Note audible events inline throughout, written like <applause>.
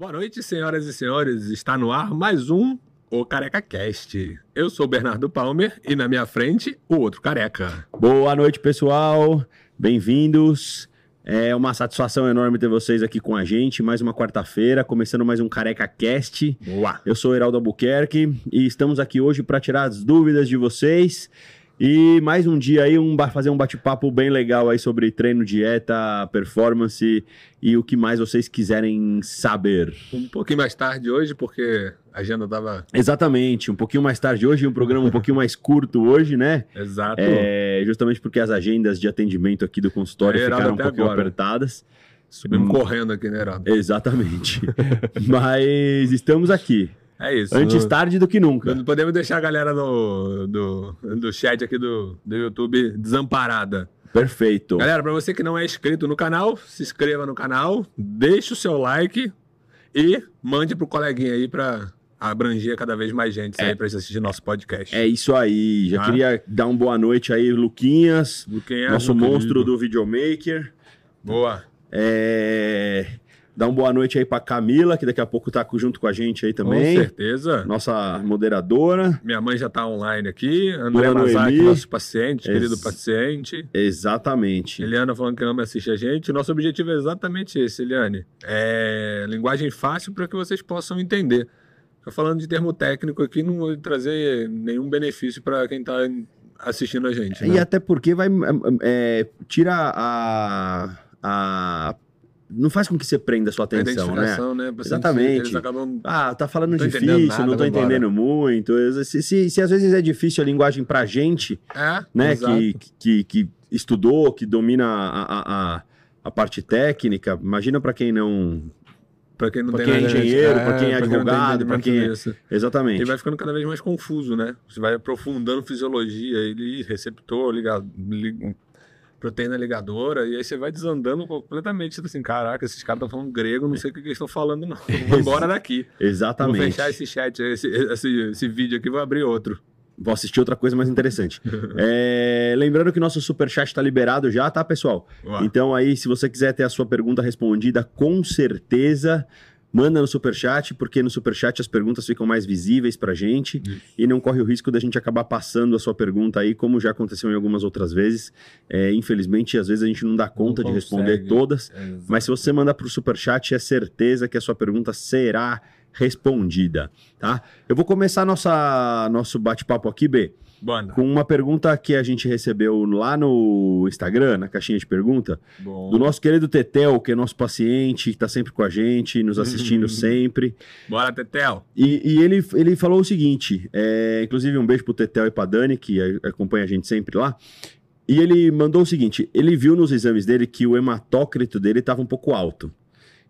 Boa noite, senhoras e senhores. Está no ar mais um O Careca Cast. Eu sou o Bernardo Palmer e na minha frente o outro careca. Boa noite, pessoal. Bem-vindos. É uma satisfação enorme ter vocês aqui com a gente. Mais uma quarta-feira, começando mais um Careca Cast. Boa. Eu sou o Heraldo Albuquerque e estamos aqui hoje para tirar as dúvidas de vocês. E mais um dia aí, um, fazer um bate-papo bem legal aí sobre treino, dieta, performance e o que mais vocês quiserem saber. Um pouquinho mais tarde hoje, porque a agenda tava Exatamente, um pouquinho mais tarde hoje, um programa um pouquinho mais curto hoje, né? exato. É, justamente porque as agendas de atendimento aqui do consultório É, ficaram um pouquinho agora. apertadas. Subimos hum. correndo aqui, né, Heraldo? Exatamente. <laughs> Mas estamos aqui. É isso. Antes tarde do que nunca. Não podemos deixar a galera do, do, do chat aqui do, do YouTube desamparada. Perfeito. Galera, para você que não é inscrito no canal, se inscreva no canal, deixe o seu like e mande pro coleguinha aí para abranger cada vez mais gente aí para assistir nosso podcast. É isso aí. Já Ah. queria dar uma boa noite aí, Luquinhas, é nosso monstro querido? do videomaker. Boa. É... Dar uma boa noite aí pra Camila, que daqui a pouco tá junto com a gente aí Com também. certeza. Nossa moderadora. Minha mãe já tá online aqui. André Noemi. nosso paciente, Ex- querido paciente. Exatamente. Eliana falando que ama assistir a gente. Nosso objetivo é exatamente esse, Eliane. É linguagem fácil para que vocês possam entender. Tô falando de termo técnico aqui, não vou trazer nenhum benefício para quem tá assistindo a gente. E Né? até porque vai. é, tira a. a não faz com que você prenda a sua A atenção, né? identificação, né? Pacientes, Exatamente. Acabam... Ah, tá falando Não difícil, entendendo nada, não tô vai embora. entendendo muito. Se, se, se às vezes é difícil a linguagem pra gente, É, né, que, que, que estudou, que domina a, a, a, a parte técnica, imagina pra quem não. Pra quem não pra tem quem é engenheiro, pra quem é advogado, pra entendimento quem é- disso. Exatamente. Ele vai ficando cada vez mais confuso, né? Você vai aprofundando fisiologia, ele receptor, liga, li- proteína ligadora, e aí você vai desandando completamente. Tá assim, caraca, esses caras estão falando grego, não sei o que, que eles estão falando, não. <laughs> Vou embora daqui. Vou Exatamente. fechar esse chat, esse, esse, esse vídeo aqui, vou abrir outro. Vou assistir outra coisa mais interessante. <laughs> É, lembrando que nosso superchat tá liberado já, tá, pessoal? Ué. Então aí, se você quiser ter a sua pergunta respondida, com certeza manda no superchat, porque no superchat as perguntas ficam mais visíveis pra gente e não corre o risco da gente acabar passando a sua pergunta aí, como já aconteceu em algumas outras vezes. É, infelizmente, às vezes a gente não dá conta de responder todas, É, mas se você mandar pro superchat, é certeza que a sua pergunta será respondida, tá? Eu vou começar nossa, nosso bate-papo aqui, B, Banda. com uma pergunta que a gente recebeu lá no Instagram, na caixinha de pergunta, Bom. do nosso querido Tetel, que é nosso paciente, que tá sempre com a gente, nos <laughs> assistindo sempre. Bora, Tetel. E, e ele, ele falou o seguinte: é, inclusive, um beijo pro Tetel e pra Dani, que acompanha a gente sempre lá. E ele mandou o seguinte: ele viu nos exames dele que o hematócrito dele estava um pouco alto.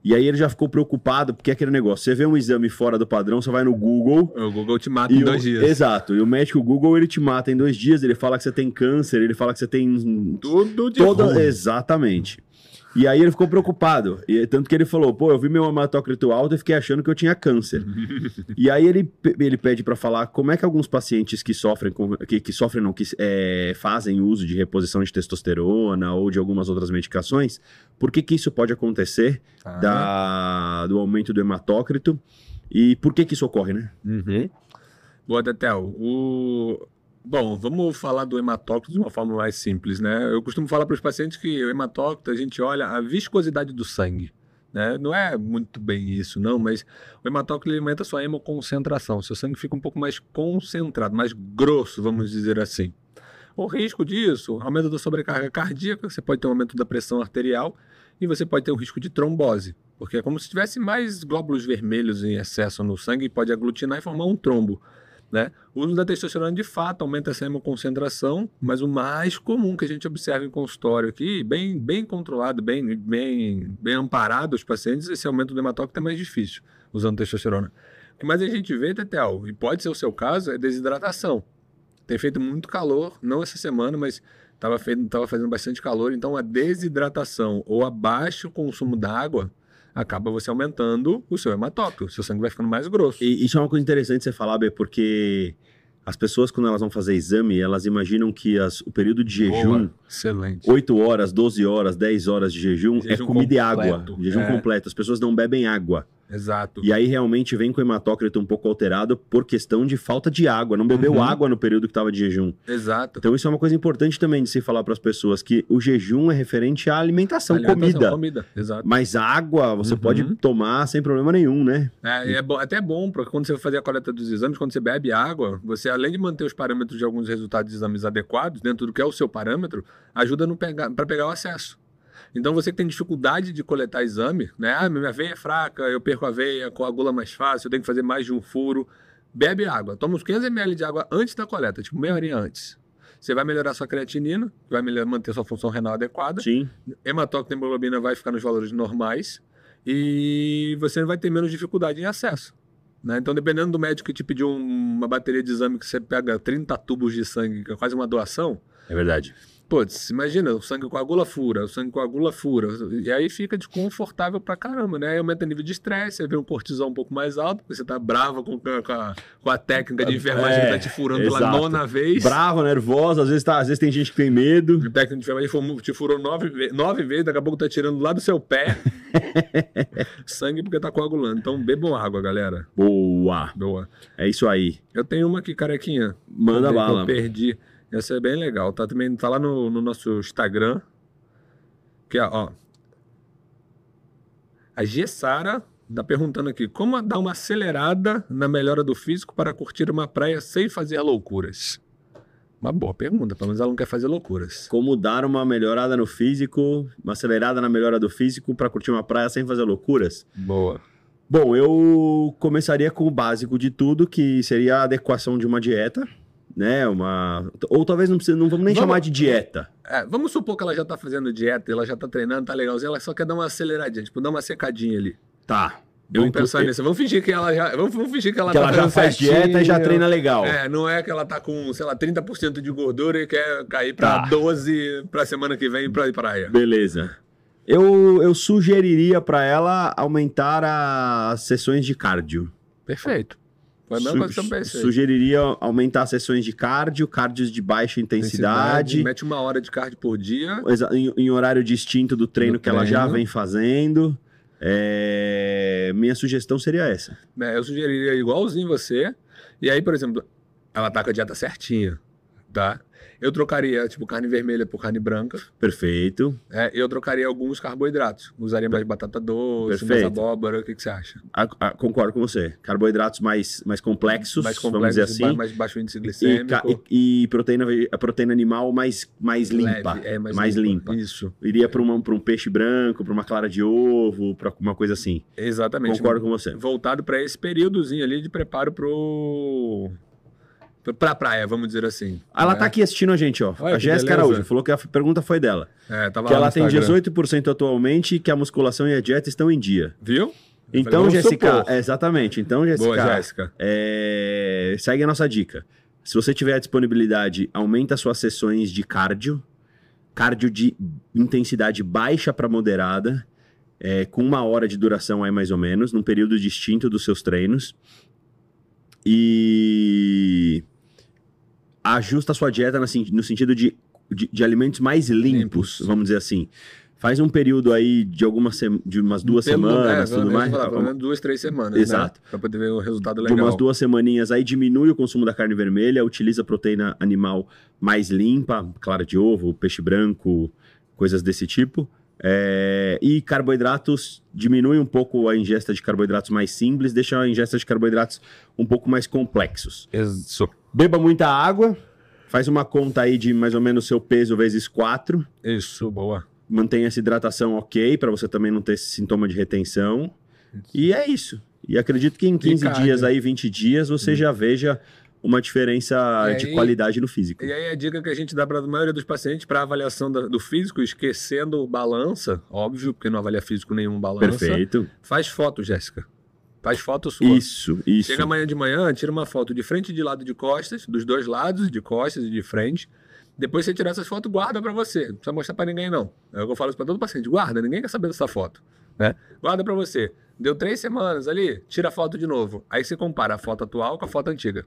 E aí ele já ficou preocupado, porque é aquele negócio: você vê um exame fora do padrão, você vai no Google. O Google te mata em o- dois dias. Exato. E o médico Google ele te mata em dois dias. Ele fala que você tem câncer, ele fala que você tem Tudo de Toda, ruim. exatamente. E aí ele ficou preocupado. E, tanto que ele falou, pô, eu vi meu hematócrito alto e fiquei achando que eu tinha câncer. <laughs> e aí ele, ele pede para falar como é que alguns pacientes que sofrem, com, que, que sofrem não, que é, fazem uso de reposição de testosterona ou de algumas outras medicações, por que que isso pode acontecer Ah, da, do aumento do hematócrito e por que que isso ocorre, né? Uhum. Boa, Tetel. O... Bom, vamos falar do hematócrito de uma forma mais simples, né? Eu costumo falar para os pacientes que o hematócrito a gente olha a viscosidade do sangue. Né? Não é muito bem isso, não, mas o hematócrito aumenta a sua hemoconcentração. Seu sangue fica um pouco mais concentrado, mais grosso, vamos dizer assim. O risco disso, aumento da sobrecarga cardíaca, você pode ter um aumento da pressão arterial e você pode ter um risco de trombose, porque é como se tivesse mais glóbulos vermelhos em excesso no sangue e pode aglutinar e formar um trombo. Né? O uso da testosterona de fato aumenta essa hemoconcentração, mas o mais comum que a gente observa em consultório aqui, bem, bem controlado, bem, bem, bem amparado os pacientes, esse aumento do hematócrito é mais difícil usando testosterona. Mais a gente vê, Tetel, e pode ser o seu caso, é desidratação. Tem feito muito calor, não essa semana, mas estava tava fazendo bastante calor, então a desidratação ou a baixo consumo d'água acaba você aumentando o seu hematócrito, seu sangue vai ficando mais grosso. E isso é uma coisa interessante você falar, B, porque as pessoas, quando elas vão fazer exame, elas imaginam que as- o período de jejum, Boa, excelente. 8 horas, 12 horas, 10 horas de jejum, Jejum é comida e água. completo, Jejum é. completo. As pessoas não bebem água. Exato. E aí realmente vem com o hematócrito um pouco alterado por questão de falta de água. Não bebeu Uhum. água no período que estava de jejum. Exato. Então isso é uma coisa importante também de se falar para as pessoas, que o jejum é referente à alimentação, Alimentação, comida. Comida, exato. Mas água você Uhum. pode tomar sem problema nenhum, né? É, é bom, até é bom, porque quando você vai fazer a coleta dos exames, quando você bebe água, você, além de manter os parâmetros de alguns resultados de exames adequados, dentro do que é o seu parâmetro, ajuda para pegar o acesso. Então, você que tem dificuldade de coletar exame, né? Ah, minha veia é fraca, eu perco a veia, coagula mais fácil, eu tenho que fazer mais de um furo. Bebe água. Toma uns 500 ml de água antes da coleta, tipo meia horinha antes. Você vai melhorar sua creatinina, vai melhor- manter sua função renal adequada. Sim. hematócrito e hemoglobina vai ficar nos valores normais e você vai ter menos dificuldade em acesso. né? Então, dependendo do médico que te pediu um- uma bateria de exame que você pega 30 tubos de sangue, que é quase uma doação, É verdade. Putz, imagina, o sangue coagula fura, o sangue coagula fura, e aí fica desconfortável pra caramba, né? Aí aumenta o nível de estresse, aí vem um cortisol um pouco mais alto, porque você tá bravo com, com, a, com a técnica de enfermagem É, que tá te furando pela exato. nona vez. Bravo, nervosa, às vezes, tá, às vezes tem gente que tem medo. O técnico de enfermagem te furou nove, ve- nove vezes, daqui a pouco tá tirando lá do seu pé <laughs> sangue porque tá coagulando. Então bebam água, galera. Boa. Boa. É isso aí. Eu tenho uma aqui, carequinha. Manda bala. Eu perdi. Essa é bem legal. Tá também tá lá no, no nosso Instagram. Que é, ó. A Gessara tá perguntando aqui: como dar uma acelerada na melhora do físico para curtir uma praia sem fazer loucuras? Uma boa pergunta, pelo menos ela não quer fazer loucuras. Como dar uma melhorada no físico, uma acelerada na melhora do físico pra curtir uma praia sem fazer loucuras? Boa. Bom, eu começaria com o básico de tudo, que seria a adequação de uma dieta, né? Uma ou talvez não precisa, não vamos nem Vamos- chamar de dieta. É, vamos supor que ela já tá fazendo dieta, ela já tá treinando, tá legalzinha, ela só quer dar uma aceleradinha, tipo, dar uma secadinha ali. Tá. Vamos Eu- pensar nisso. Vamos fingir que ela já. Vamos, vamos fingir que ela que tá ela já faz certinho. dieta e já treina legal. É, não é que ela tá com, sei lá, 30% de gordura e quer cair pra Tá. 12 pra semana que vem pra ir praia. Beleza. Eu, eu sugeriria pra ela aumentar as sessões de cardio. Perfeito. Foi Su- que eu pensei. Sugeriria aumentar sessões de cardio, cardios de baixa intensidade, Mete uma hora de cardio por dia. em, em horário distinto do treino Do que ela já treino. vem fazendo. É, Minha sugestão seria essa. né, eu sugeriria igualzinho você. E aí, por exemplo, ela tá com a dieta certinha, tá? Eu trocaria, tipo, carne vermelha por carne branca. Perfeito. É, eu trocaria alguns carboidratos. Usaria mais batata doce, mais Perfeito. abóbora. O que, que você acha? A- a- concordo com você. Carboidratos mais, mais complexos, mais vamos complexo, dizer assim. mais baixo índice glicêmico. e- e proteína, a proteína animal mais, mais limpa. leve, é, mais, limpa. Isso, Iria para um peixe branco, para uma clara de ovo, para uma coisa assim. exatamente. Concordo com você. Voltado para esse períodozinho ali de preparo pro pra praia, vamos dizer assim. Ela né? tá aqui assistindo a gente, ó. Olha a Jéssica. Araújo falou que a pergunta foi dela. É, tava que lá ela no tem Instagram. 18% atualmente e que a musculação e a dieta estão em dia. Viu? Então, Jéssica, é, exatamente. Então, Jéssica, Boa, Jéssica. é, segue a nossa dica. Se você tiver a disponibilidade, aumenta suas sessões de cardio, cardio de intensidade baixa para moderada, é, com uma hora de duração aí mais ou menos, num período distinto dos seus treinos. E ajusta a sua dieta no, sen- no sentido de, de, de alimentos mais limpos, Limpos. vamos dizer assim. Faz um período aí de algumas de umas duas Pelo- semanas, é, tudo mais. falar, pelo menos duas, três semanas, Exato. né? Pra poder ver o resultado de legal. umas duas semaninhas aí diminui o consumo da carne vermelha, utiliza proteína animal mais limpa, clara de ovo, peixe branco, coisas desse tipo. É, e carboidratos diminui um pouco a ingesta de carboidratos mais simples, deixa a ingesta de carboidratos um pouco mais complexos. Isso. Beba muita água, faz uma conta aí de mais ou menos seu peso vezes 4, Isso, boa. mantenha essa hidratação ok, para você também não ter esse sintoma de retenção. E é isso. E acredito que em 15 cardio. dias aí, 20 dias, você já veja uma diferença E de aí- qualidade no físico. E aí a dica que a gente dá para a maioria dos pacientes para avaliação da- do físico, esquecendo balança, óbvio, porque não avalia físico nenhum balança. Perfeito. Faz foto, Jéssica. Faz foto sua. Isso, isso. Chega amanhã de manhã, tira uma foto de frente e de lado de costas, dos dois lados, de costas e de frente. Depois você tirar essas fotos, guarda pra você. Não precisa mostrar pra ninguém, não. É o que eu falo isso pra todo paciente. Guarda, ninguém quer saber dessa foto. Né? Guarda pra você. Deu três semanas ali, tira a foto de novo. Aí você compara a foto atual com a foto antiga.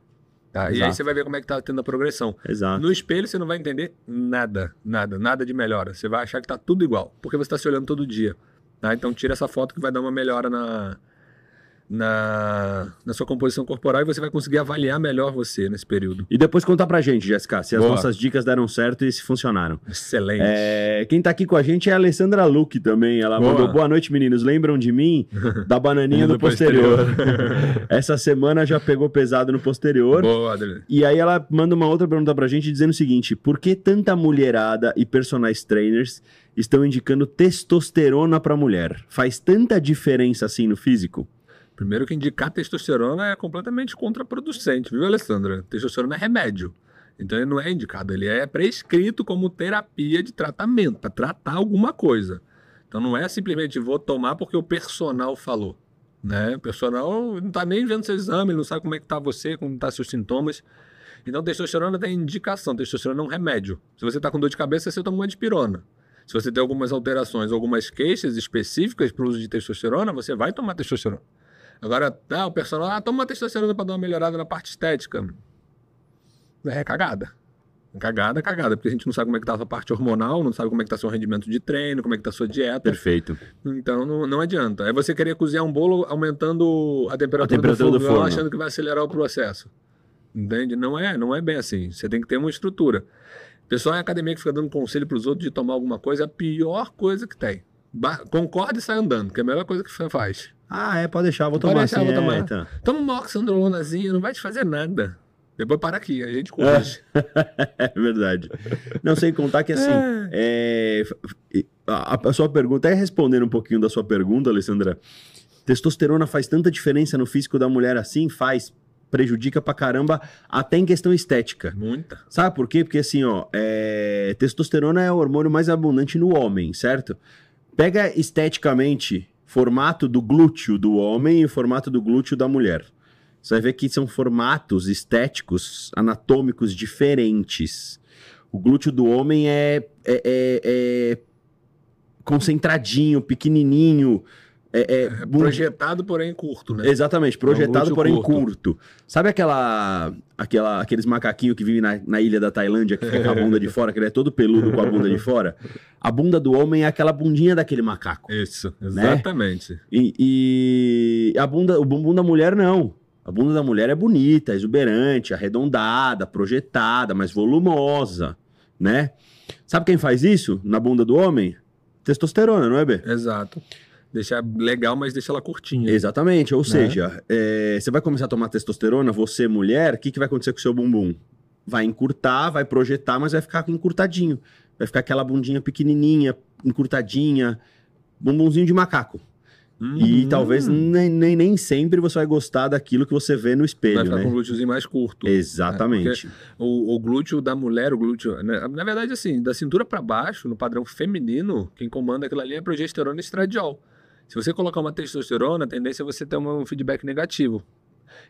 Tá? E aí você vai ver como é que tá tendo a progressão. Exato. No espelho você não vai entender nada, nada, nada de melhora. Você vai achar que tá tudo igual, porque você está se olhando todo dia. Tá? Então tira essa foto que vai dar uma melhora na, na, na sua composição corporal e você vai conseguir avaliar melhor você nesse período. E depois contar pra gente, Jéssica, se as Boa. nossas dicas deram certo e se funcionaram. Excelente. É, quem tá aqui com a gente é a Alessandra Luque também. Ela Boa. mandou boa noite, meninos. Lembram de mim? <laughs> Da bananinha do, Do posterior. posterior. <laughs> <laughs> Essa semana já pegou pesado no posterior. Boa, Adriano. E aí ela manda uma outra pergunta pra gente dizendo o seguinte: por que tanta mulherada e personagens trainers estão indicando testosterona pra mulher? Faz tanta diferença assim no físico? Primeiro que indicar testosterona é completamente contraproducente, viu, Alessandra? Testosterona é remédio. Então ele não é indicado, ele é prescrito como terapia de tratamento, para tratar alguma coisa. Então não é simplesmente vou tomar porque o personal falou. Né? O personal não está nem vendo seu exame, não sabe como é que tá você, como estão seus sintomas. Então testosterona tem indicação, testosterona é um remédio. Se você está com dor de cabeça, você toma uma dipirona. Se você tem algumas alterações, algumas queixas específicas para o uso de testosterona, você vai tomar testosterona. Agora, ah, o personal, ah, toma uma testosterona para dar uma melhorada na parte estética. É cagada. Cagada, cagada, porque a gente não sabe como é que tá a sua parte hormonal, não sabe como é que tá seu rendimento de treino, como é que tá a sua dieta. Perfeito. Então não, não adianta. É você querer cozinhar um bolo aumentando a temperatura, A temperatura do, do fogo, forno. achando que vai acelerar o processo. Entende? Não é, não é bem assim. Você tem que ter uma estrutura. O pessoal em academia que fica dando conselho para os outros de tomar alguma coisa é a pior coisa que tem. Ba concorda e sai andando, que é a melhor coisa que você faz. Ah, é, pode deixar, vou Pode tomar deixar, assim. vou é, tomar. então. Toma uma oxandrolonazinha, não vai te fazer nada. Depois para aqui, a gente corrige. <laughs> É verdade. Não sei contar que assim. é, a, a sua pergunta, é respondendo um pouquinho da sua pergunta, Alessandra. Testosterona faz tanta diferença no físico da mulher assim? Faz. Prejudica pra caramba, até em questão estética. Muita. Sabe por quê? Porque assim, ó, é, testosterona é o hormônio mais abundante no homem, certo? Pega esteticamente formato do glúteo do homem e o formato do glúteo da mulher. Você vai ver que são formatos estéticos, anatômicos diferentes. O glúteo do homem é, é- é- é concentradinho, pequenininho. É, é É projetado, porém curto, né? Exatamente, projetado, glúteo porém curto. curto. Sabe aquela, aquela, aqueles macaquinhos que vivem na, na ilha da Tailândia, que fica com a bunda de fora, que ele é todo peludo com a bunda de fora? A bunda do homem é aquela bundinha daquele macaco. Isso, Né? exatamente. E, e a bunda, o bumbum da mulher não. A bunda da mulher é bonita, exuberante, arredondada, projetada, mas volumosa, né? Sabe quem faz isso na bunda do homem? Testosterona, não é, B? Exato. Deixar legal, mas deixa ela curtinha. Exatamente, ou Né? seja, é, você vai começar a tomar testosterona, você mulher, o que, que vai acontecer com o seu bumbum? Vai encurtar, vai projetar, mas vai ficar encurtadinho. Vai ficar aquela bundinha pequenininha, encurtadinha, bumbumzinho de macaco. E Hum. talvez nem, nem, nem sempre você vai gostar daquilo que você vê no Vai espelho, ficar né? com o glúteozinho mais curto. Exatamente. O, o glúteo da mulher, o glúteo. né, Na verdade, assim, da cintura para baixo, no padrão feminino, quem comanda aquilo ali é progesterona e estradiol. Se você colocar uma testosterona, a tendência é você ter um feedback negativo.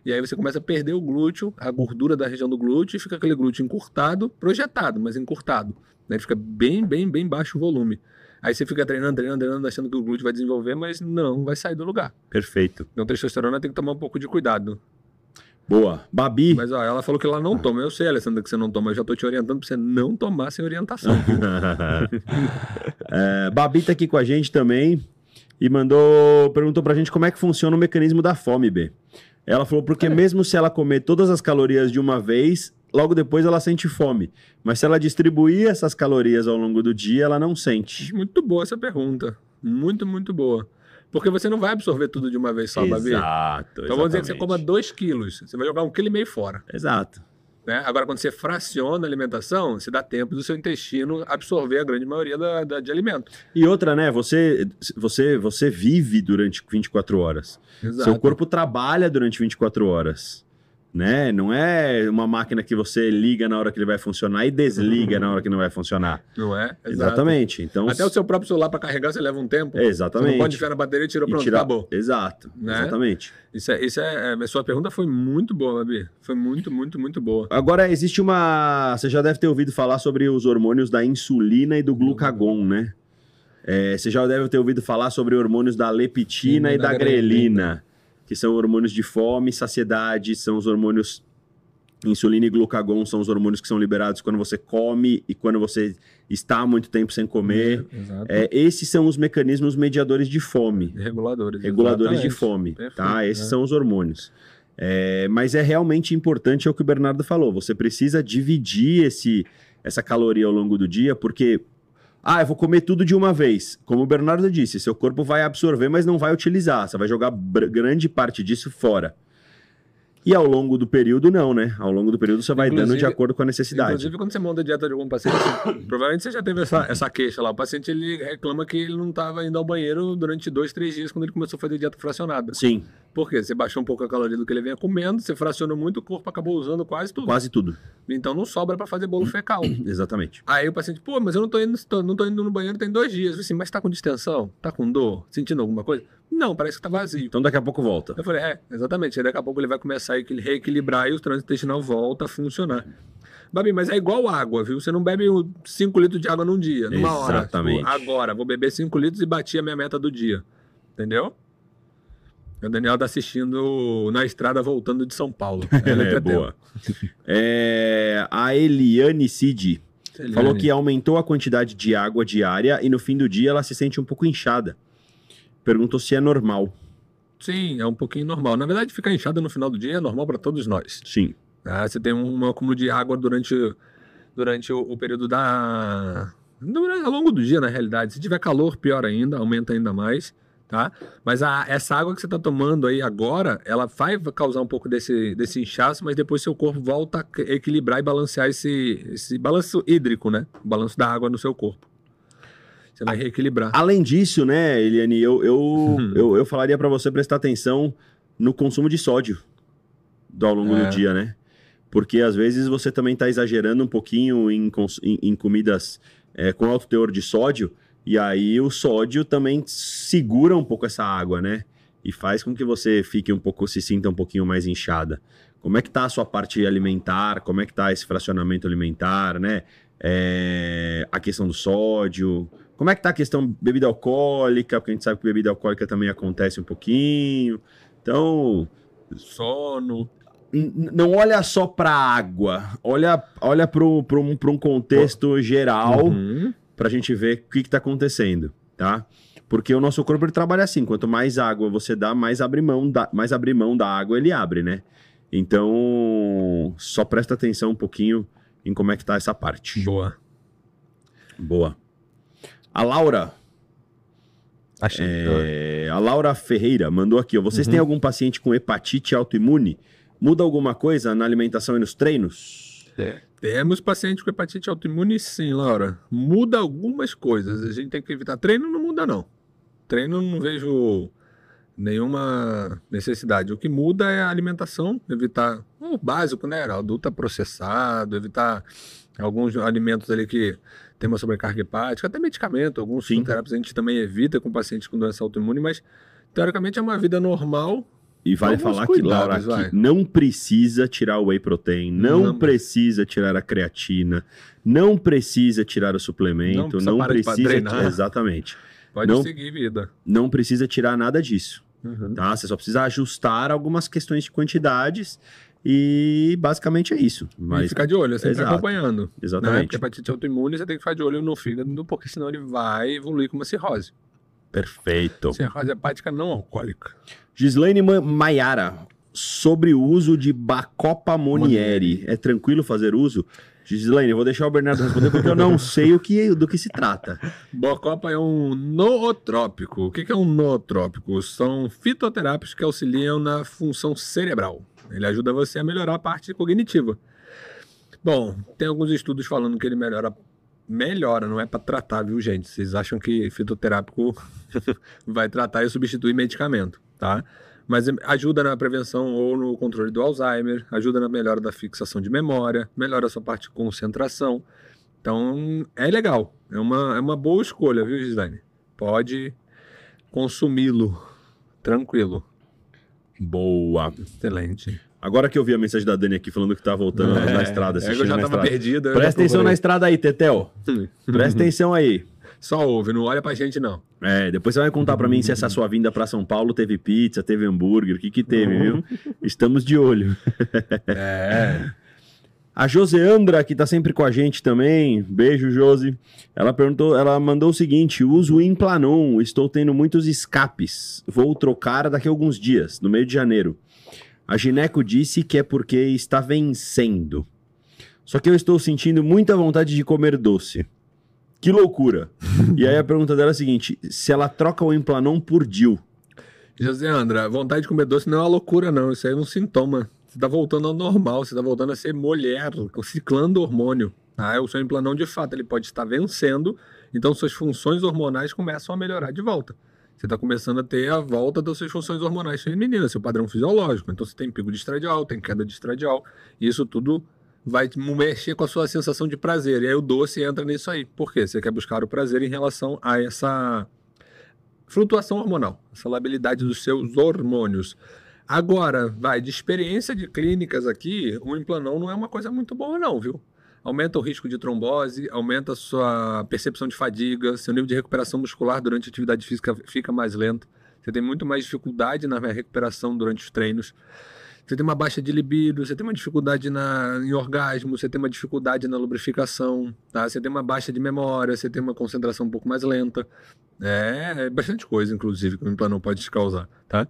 E aí você começa a perder o glúteo, a gordura da região do glúteo, e fica aquele glúteo encurtado, projetado, mas encurtado. Né? Fica bem, bem, bem baixo o volume. Aí você fica treinando, treinando, treinando, achando que o glúteo vai desenvolver, mas não, vai sair do lugar. Perfeito. Então, testosterona tem que tomar um pouco de cuidado. Boa. Babi. Mas ó, ela falou que ela não toma. Eu sei, Alessandra, que você não toma. Eu já tô te orientando pra você não tomar sem orientação. <laughs> É, Babi tá aqui com a gente também e mandou, perguntou pra gente como é que funciona o mecanismo da fome, B. Ela falou porque mesmo se ela comer todas as calorias de uma vez, logo depois ela sente fome. Mas se ela distribuir essas calorias ao longo do dia, ela não sente. muito boa essa pergunta. Muito, muito boa. Porque você não vai absorver tudo de uma vez só, Babi. Exato. Então vamos dizer que você coma 2 quilos. Você vai jogar um quilo e meio fora. Exato. Né? Agora, quando você fraciona a alimentação, você dá tempo do seu intestino absorver a grande maioria da, da- de alimento. E outra, né? Você, você, você vive durante 24 horas. Exato. Seu corpo trabalha durante 24 horas. Né? Não é uma máquina que você liga na hora que ele vai funcionar e desliga na hora que não vai funcionar. Não é? Exato. Exatamente. Então, Até o seu próprio celular para carregar, você leva um tempo. É, exatamente. Você não pode enfiar na bateria e tirou, E pronto, tirar- acabou. Exato. Né? Exatamente. Isso é, isso é, a sua pergunta foi muito boa, Babi. Foi muito, muito, muito boa. Agora, existe uma. Você já deve ter ouvido falar sobre os hormônios da insulina e do glucagon, né? É, você já deve ter ouvido falar sobre hormônios da leptina e, E da da grelina, grelina. Que são hormônios de fome e saciedade, são os hormônios Insulina e glucagon são os hormônios que são liberados quando você come e quando você está há muito tempo sem comer. Exato. É, esses são os mecanismos mediadores de fome, Reguladores. reguladores de exatamente. fome, Perfeito, tá? Esses é. são os hormônios. É, mas é realmente importante, é o que o Bernardo falou, você precisa dividir esse, essa caloria ao longo do dia, porque, ah, eu vou comer tudo de uma vez. Como o Bernardo disse, seu corpo vai absorver, mas não vai utilizar, você vai jogar grande parte disso fora. E ao longo do período, não, né? Ao longo do período você vai dando de Inclusive- acordo com a necessidade. Inclusive, quando você monta a dieta de algum paciente, <coughs> provavelmente você já teve essa, essa queixa lá. O paciente ele reclama que ele não estava indo ao banheiro durante dois, três dias quando ele começou a fazer dieta fracionada. Sim, Por quê? Você baixou um pouco a caloria do que ele vinha comendo, você fracionou muito, o corpo acabou usando quase tudo. quase tudo. Então não sobra para fazer bolo fecal. Exatamente. Aí o paciente, pô, mas eu não tô indo, não tô indo no banheiro tem dois dias. Eu falei assim, mas tá com distensão? Tá com dor? Sentindo alguma coisa? Não, parece que tá vazio. Então daqui a pouco volta. Eu falei, é, exatamente. Aí daqui a pouco ele vai começar a equil- reequilibrar e o trânsito intestinal volta a funcionar. Babi, mas é igual água, viu? Você não bebe 5 litros de água num dia, numa hora. Exatamente. Tipo, agora, vou beber 5 litros e bati a minha meta do dia. Entendeu? O Daniel tá assistindo na estrada voltando de São Paulo. Ela <laughs> É, boa. É, a Eliane Cid falou que aumentou a quantidade de água diária e no fim do dia ela se sente um pouco inchada. Perguntou se é normal. Sim, é um pouquinho normal. Na verdade, ficar inchada no final do dia é normal para todos nós. Sim. Ah, você tem um acúmulo de água durante, durante o, o período da. durante- ao longo do dia, na realidade. Se tiver calor, pior ainda, aumenta ainda mais. Tá? Mas a- essa água que você está tomando aí agora, ela vai causar um pouco desse, desse inchaço, mas depois seu corpo volta a equilibrar e balancear esse, esse balanço hídrico, né? O balanço da água no seu corpo. Você vai reequilibrar. Além disso, né, Eliane, eu, eu, Uhum. eu, eu falaria para você prestar atenção no consumo de sódio do, ao longo É. do dia, né? Porque às vezes você também está exagerando um pouquinho em, em- em comidas é, com alto teor de sódio, e aí o sódio também segura um pouco essa água, né? E faz com que você fique um pouco, se sinta um pouquinho mais inchada. Como é que tá a sua parte alimentar? Como é que tá esse fracionamento alimentar, né? É, a questão do sódio. Como é que tá a questão bebida alcoólica? Porque a gente sabe que bebida alcoólica também acontece um pouquinho. Então, Sono. não olha só para água, olha, olha para um, pra um contexto geral Uhum. Para a gente ver o que está acontecendo, tá? Porque o nosso corpo ele trabalha assim, quanto mais água você dá, mais abre mão da, mais abrir mão da água ele abre, né? Então, só presta atenção um pouquinho em como é que tá essa parte. Boa. Boa. A Laura, Achei. é, a Laura Ferreira mandou aqui, ó, vocês Uhum. têm algum paciente com hepatite autoimune? Muda alguma coisa na alimentação e nos treinos? Temos paciente com hepatite autoimune, sim, Laura. Muda algumas coisas. A gente tem que evitar. Treino não muda, não. Treino não vejo nenhuma necessidade. O que muda é a alimentação, evitar o básico, né? Adulta processado, evitar alguns alimentos ali que tem uma sobrecarga hepática, até medicamento. Alguns fitoterápicos a gente também evita com pacientes com doença autoimune, mas teoricamente é uma vida normal. E vale Alguns falar que, Laura, cuidados, que não precisa tirar o whey protein, não, Não. precisa tirar a creatina, não precisa tirar o suplemento, Não precisa não precisa. treinar. <laughs> Exatamente. Pode Não. seguir vida. Não precisa tirar nada disso, Uhum. tá? Você só precisa ajustar algumas questões de quantidades e basicamente é isso. E Mas, ficar de olho, sempre Exato. acompanhando. Né? Porque exatamente. hepatite autoimune, você tem que ficar de olho no fígado, porque senão ele vai evoluir com uma cirrose. Perfeito. Cirrose hepática não alcoólica. Gislaine Ma- Maiara, sobre o uso de Bacopa Monieri. É tranquilo fazer uso? Gislaine, eu vou deixar o Bernardo responder porque eu não <laughs> sei o que, do que se trata. Bocopa é um nootrópico. O que que é um nootrópico? São fitoterápicos que auxiliam na função cerebral. Ele ajuda você a melhorar a parte cognitiva. Bom, tem alguns estudos falando que ele melhora. Melhora, não é para tratar, viu, gente? Vocês acham que fitoterápico <laughs> vai tratar e substituir medicamento, tá? Mas ajuda na prevenção ou no controle do Alzheimer, ajuda na melhora da fixação de memória, melhora a sua parte de concentração. Então, é legal. É uma, é uma boa escolha, viu, Gislaine? Pode consumi-lo. Tranquilo. Boa. Excelente. Agora que eu vi a mensagem da Dani aqui falando que tá voltando na estrada, é eu já na tava estrada. perdido. eu Presta atenção na estrada aí, Tetel. <laughs> Presta atenção aí. Só ouve, não olha pra gente, não. É, depois você vai contar pra mim se essa sua vinda pra São Paulo teve pizza, teve hambúrguer, o que que teve, viu? Estamos de olho. É. <laughs> A Joseandra, que tá sempre com a gente também, beijo, Josi. Ela perguntou, ela mandou o seguinte: uso o Implanon, estou tendo muitos escapes. Vou trocar daqui a alguns dias, no meio de janeiro. A gineco disse que é porque está vencendo. Só que eu estou sentindo muita vontade de comer doce. Que loucura. <laughs> e aí a pergunta dela é a seguinte: se ela troca o Implanon por Dil. José Andra, vontade de comer doce não é uma loucura, não. Isso aí é um sintoma. Você tá voltando ao normal, você tá voltando a ser mulher, ciclando hormônio. Tá? O seu implanão, de fato, ele pode estar vencendo, então suas funções hormonais começam a melhorar de volta. Você está começando a ter a volta das suas funções hormonais femininas, seu padrão fisiológico. Então você tem pico de estradiol, tem queda de estradiol, e isso tudo vai mexer com a sua sensação de prazer. E aí o doce entra nisso aí. Por quê? Você quer buscar o prazer em relação a essa flutuação hormonal, essa labilidade dos seus hormônios. Agora, vai, de experiência de clínicas aqui, o implanão não é uma coisa muito boa, não, viu? Aumenta o risco de trombose, aumenta a sua percepção de fadiga, seu nível de recuperação muscular durante a atividade física fica mais lento. Você tem muito mais dificuldade na recuperação durante os treinos. Você tem uma baixa de libido, você tem uma dificuldade na, em orgasmo, você tem uma dificuldade na lubrificação, tá? Você tem uma baixa de memória, você tem uma concentração um pouco mais lenta. É, é bastante coisa, inclusive, que o implantão pode te causar, tá?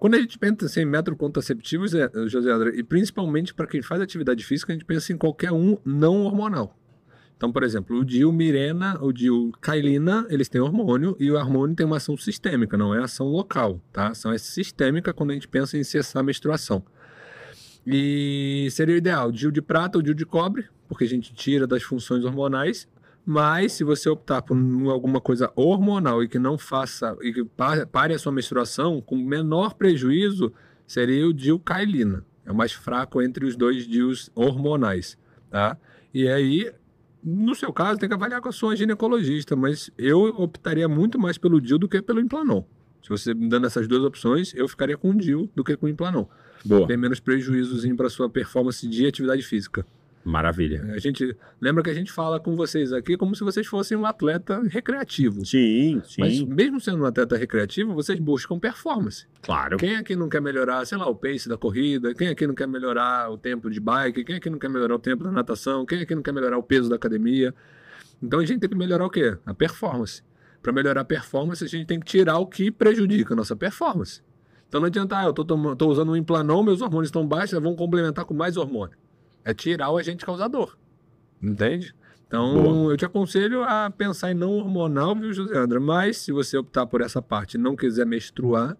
Quando a gente pensa assim, em métodos contraceptivos, é, José André, e principalmente para quem faz atividade física, a gente pensa em qualquer um não hormonal. Então, por exemplo, o Dil Mirena, o Dil Kailina, eles têm hormônio e o hormônio tem uma ação sistêmica, não é ação local, tá? A ação é sistêmica quando a gente pensa em cessar a menstruação. E seria o ideal, Dil de prata ou Dil de cobre, porque a gente tira das funções hormonais mas se você optar por alguma coisa hormonal e que não faça e que pare a sua menstruação, com menor prejuízo, seria o dilcailina. É o mais fraco entre os dois DIUs hormonais, tá? E aí, no seu caso, tem que avaliar com a sua ginecologista, mas eu optaria muito mais pelo DIU do que pelo Implanon. Se você me dando essas duas opções, eu ficaria com o DIU do que com o Implanon. Boa. Tem menos prejuízos para sua performance de atividade física. Maravilha. A gente lembra que a gente fala com vocês aqui como se vocês fossem um atleta recreativo. Sim, sim. Mas mesmo sendo um atleta recreativo, vocês buscam performance. Claro. Quem aqui não quer melhorar, sei lá, o pace da corrida? Quem aqui não quer melhorar o tempo de bike? Quem aqui não quer melhorar o tempo da natação? Quem aqui não quer melhorar o peso da academia? Então a gente tem que melhorar o quê? A performance. Para melhorar a performance, a gente tem que tirar o que prejudica a nossa performance. Então não adianta, ah, eu tô, usando um implanon, meus hormônios estão baixos, vamos complementar com mais hormônio. É tirar o agente causador. Entende? Então, Boa. eu te aconselho a pensar em não hormonal, viu, José André? Mas, se você optar por essa parte e não quiser menstruar,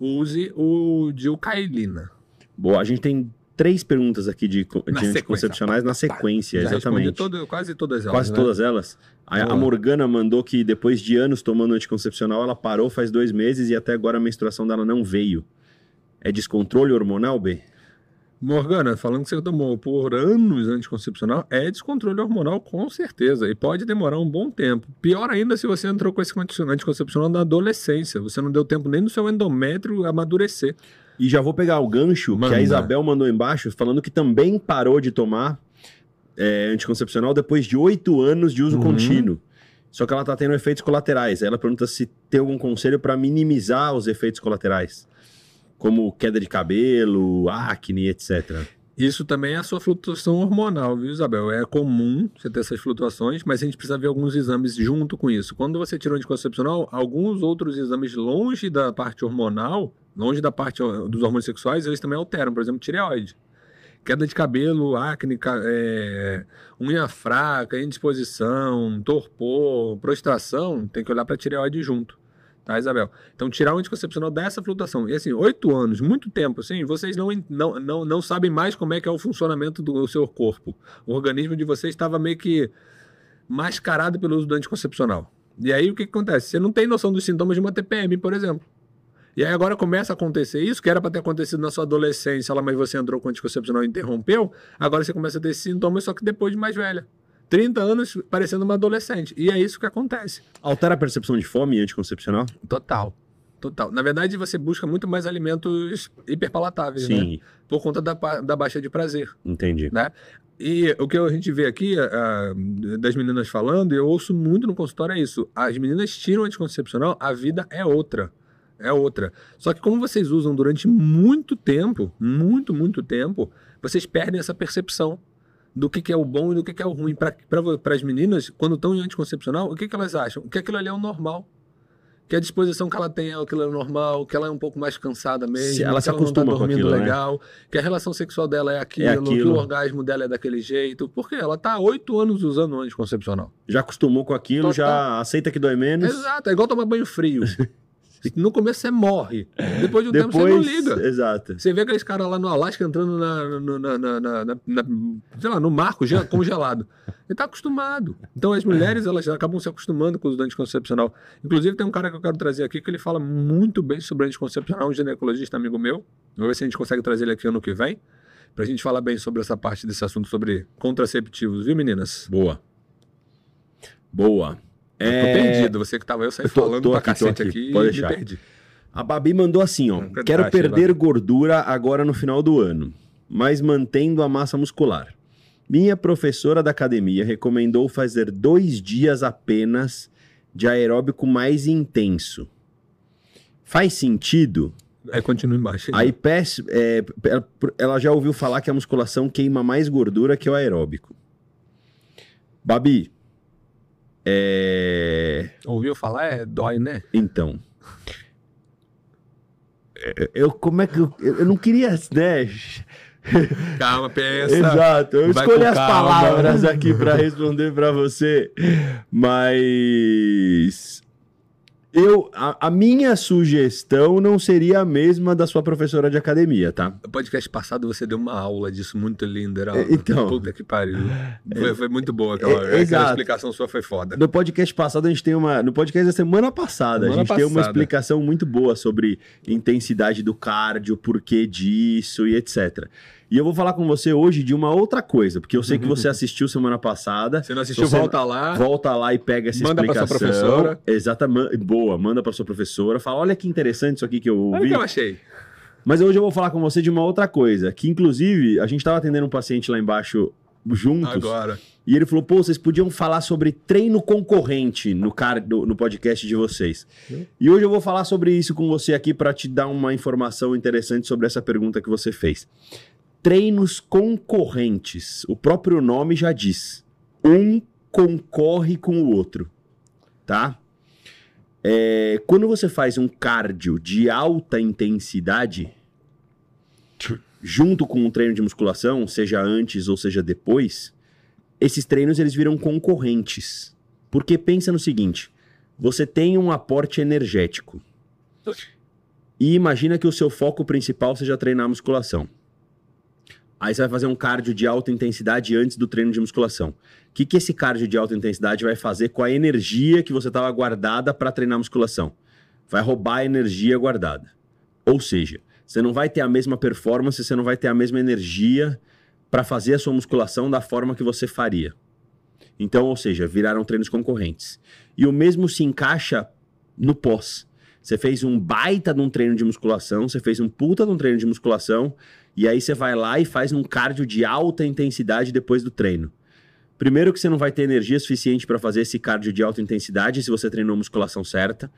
use o dilcailina. Boa, a gente tem três perguntas aqui de, de anticoncepcionais na sequência, tá. exatamente. Todo, quase todas elas. Quase né? todas elas. A, a, Morgana mandou que depois de anos tomando anticoncepcional, ela parou faz dois meses e até agora a menstruação dela não veio. É descontrole hormonal, B? Morgana, falando que você tomou por anos anticoncepcional, é descontrole hormonal com certeza. E pode demorar um bom tempo. Pior ainda se você entrou com esse anticoncepcional na adolescência. Você não deu tempo nem do seu endométrio amadurecer. E já vou pegar o gancho Manda. que a Isabel mandou embaixo, falando que também parou de tomar é, anticoncepcional depois de oito anos de uso uhum. contínuo. Só que ela está tendo efeitos colaterais. Ela pergunta se tem algum conselho para minimizar os efeitos colaterais como queda de cabelo, acne, etc. Isso também é a sua flutuação hormonal, viu, Isabel? É comum você ter essas flutuações, mas a gente precisa ver alguns exames junto com isso. Quando você tira o anticoncepcional, alguns outros exames longe da parte hormonal, longe da parte dos hormônios sexuais, eles também alteram. Por exemplo, tireoide. Queda de cabelo, acne, é, unha fraca, indisposição, torpor, prostração, tem que olhar para tireoide junto tá, Isabel? Então, tirar o anticoncepcional dessa flutuação. E assim, oito anos, muito tempo, assim, vocês não, não, não, não sabem mais como é que é o funcionamento do seu corpo. O organismo de vocês estava meio que mascarado pelo uso do anticoncepcional. E aí, o que, que acontece? Você não tem noção dos sintomas de uma TPM, por exemplo. E aí agora começa a acontecer isso, que era para ter acontecido na sua adolescência, lá, mas você entrou com anticoncepcional e interrompeu. Agora você começa a ter esses sintomas, só que depois de mais velha. 30 anos parecendo uma adolescente. E é isso que acontece. Altera a percepção de fome anticoncepcional? Total. Total. Na verdade, você busca muito mais alimentos hiperpalatáveis, Sim. né? Por conta da, da baixa de prazer. Entendi. Né? E o que a gente vê aqui, uh, das meninas falando, eu ouço muito no consultório é isso. As meninas tiram anticoncepcional, a vida é outra. é outra. Só que como vocês usam durante muito tempo, muito, muito tempo, vocês perdem essa percepção do que, que é o bom e do que, que é o ruim. Para as meninas, quando estão em anticoncepcional, o que, que elas acham? Que aquilo ali é o normal. Que a disposição que ela tem é aquilo é normal, que ela é um pouco mais cansada mesmo, Se ela que se ela não tá acostuma com dormindo aquilo, né? legal, que a relação sexual dela é aquilo, É que aquilo. o orgasmo dela é daquele jeito. Porque ela tá há oito anos usando o anticoncepcional. Já acostumou com aquilo, Total. já aceita que dói menos. Exato, é igual tomar banho frio. <laughs> No começo você morre. Depois de um tempo você não Depois, liga. exato. Você vê aqueles caras lá no Alasca entrando na, no- na- na- na- sei lá, no marco ge- congelado. Ele tá acostumado. Então as mulheres elas acabam se acostumando com o uso do anticoncepcional. Inclusive tem um cara que eu quero trazer aqui que ele fala muito bem sobre anticoncepcional, um ginecologista amigo meu. Vou ver se a gente consegue trazer ele aqui ano que vem. Pra gente falar bem sobre essa parte desse assunto sobre contraceptivos, viu meninas? Boa. Boa. É, tô perdido, você que tava eu saí Eu tô- falando tô pra aqui, cacete aqui. aqui, Pode e deixar. me perdi. A Babi mandou assim, ó. Quero perder gordura agora no final do ano, mas mantendo a massa muscular. Minha professora da academia recomendou fazer dois dias apenas de aeróbico mais intenso. Faz sentido? Aí continua embaixo. Aí peço, é, ela já ouviu falar que a musculação queima mais gordura que o aeróbico. Babi, é, Ouviu falar? É dói, né? então. É, Eu, como é que eu, eu não queria, né? <laughs> Calma, pensa. Exato, eu escolhi as calma. palavras aqui para <laughs> responder para você, mas eu a, a minha sugestão não seria a mesma da sua professora de academia, tá? No podcast passado você deu uma aula disso muito linda. Era... É, então. Puta que pariu. Foi, foi muito boa aquela, É, aquela explicação sua, foi foda. No podcast passado a gente tem uma, no podcast da semana passada Semana a gente tem uma passada. explicação muito boa sobre intensidade do cardio, porquê disso e etc. E eu vou falar com você hoje de uma outra coisa, porque eu sei que você <laughs> assistiu semana passada. Se não assistiu, Você- volta lá. Volta lá e pega essa Manda pra sua explicação. professora. Exatamente. Boa, manda para sua professora. Fala, olha que interessante isso aqui que eu Olha o ouvi. que eu achei. Mas hoje eu vou falar com você de uma outra coisa, que inclusive a gente estava atendendo um paciente lá embaixo juntos. Agora. E ele falou: pô, vocês podiam falar sobre treino concorrente no, car... no, podcast de vocês. Hum. E hoje eu vou falar sobre isso com você aqui para te dar uma informação interessante sobre essa pergunta que você fez. Treinos concorrentes. O próprio nome já diz. Um concorre com o outro. Tá? É, quando você faz um cardio de alta intensidade, junto com um treino de musculação, seja antes ou seja depois, esses treinos eles viram concorrentes. Porque pensa no seguinte: você tem um aporte energético. E imagina que o seu foco principal seja treinar musculação. Aí você vai fazer um cardio de alta intensidade antes do treino de musculação. O que, que esse cardio de alta intensidade vai fazer com a energia que você estava guardada para treinar musculação? Vai roubar a energia guardada. Ou seja, você não vai ter a mesma performance, você não vai ter a mesma energia para fazer a sua musculação da forma que você faria. Então, ou seja, viraram treinos concorrentes. E o mesmo se encaixa no pós. Você fez um baita de um treino de musculação, você fez um puta de um treino de musculação, e aí você vai lá e faz um cardio de alta intensidade depois do treino. Primeiro que você não vai ter energia suficiente para fazer esse cardio de alta intensidade se você treinou a musculação certa,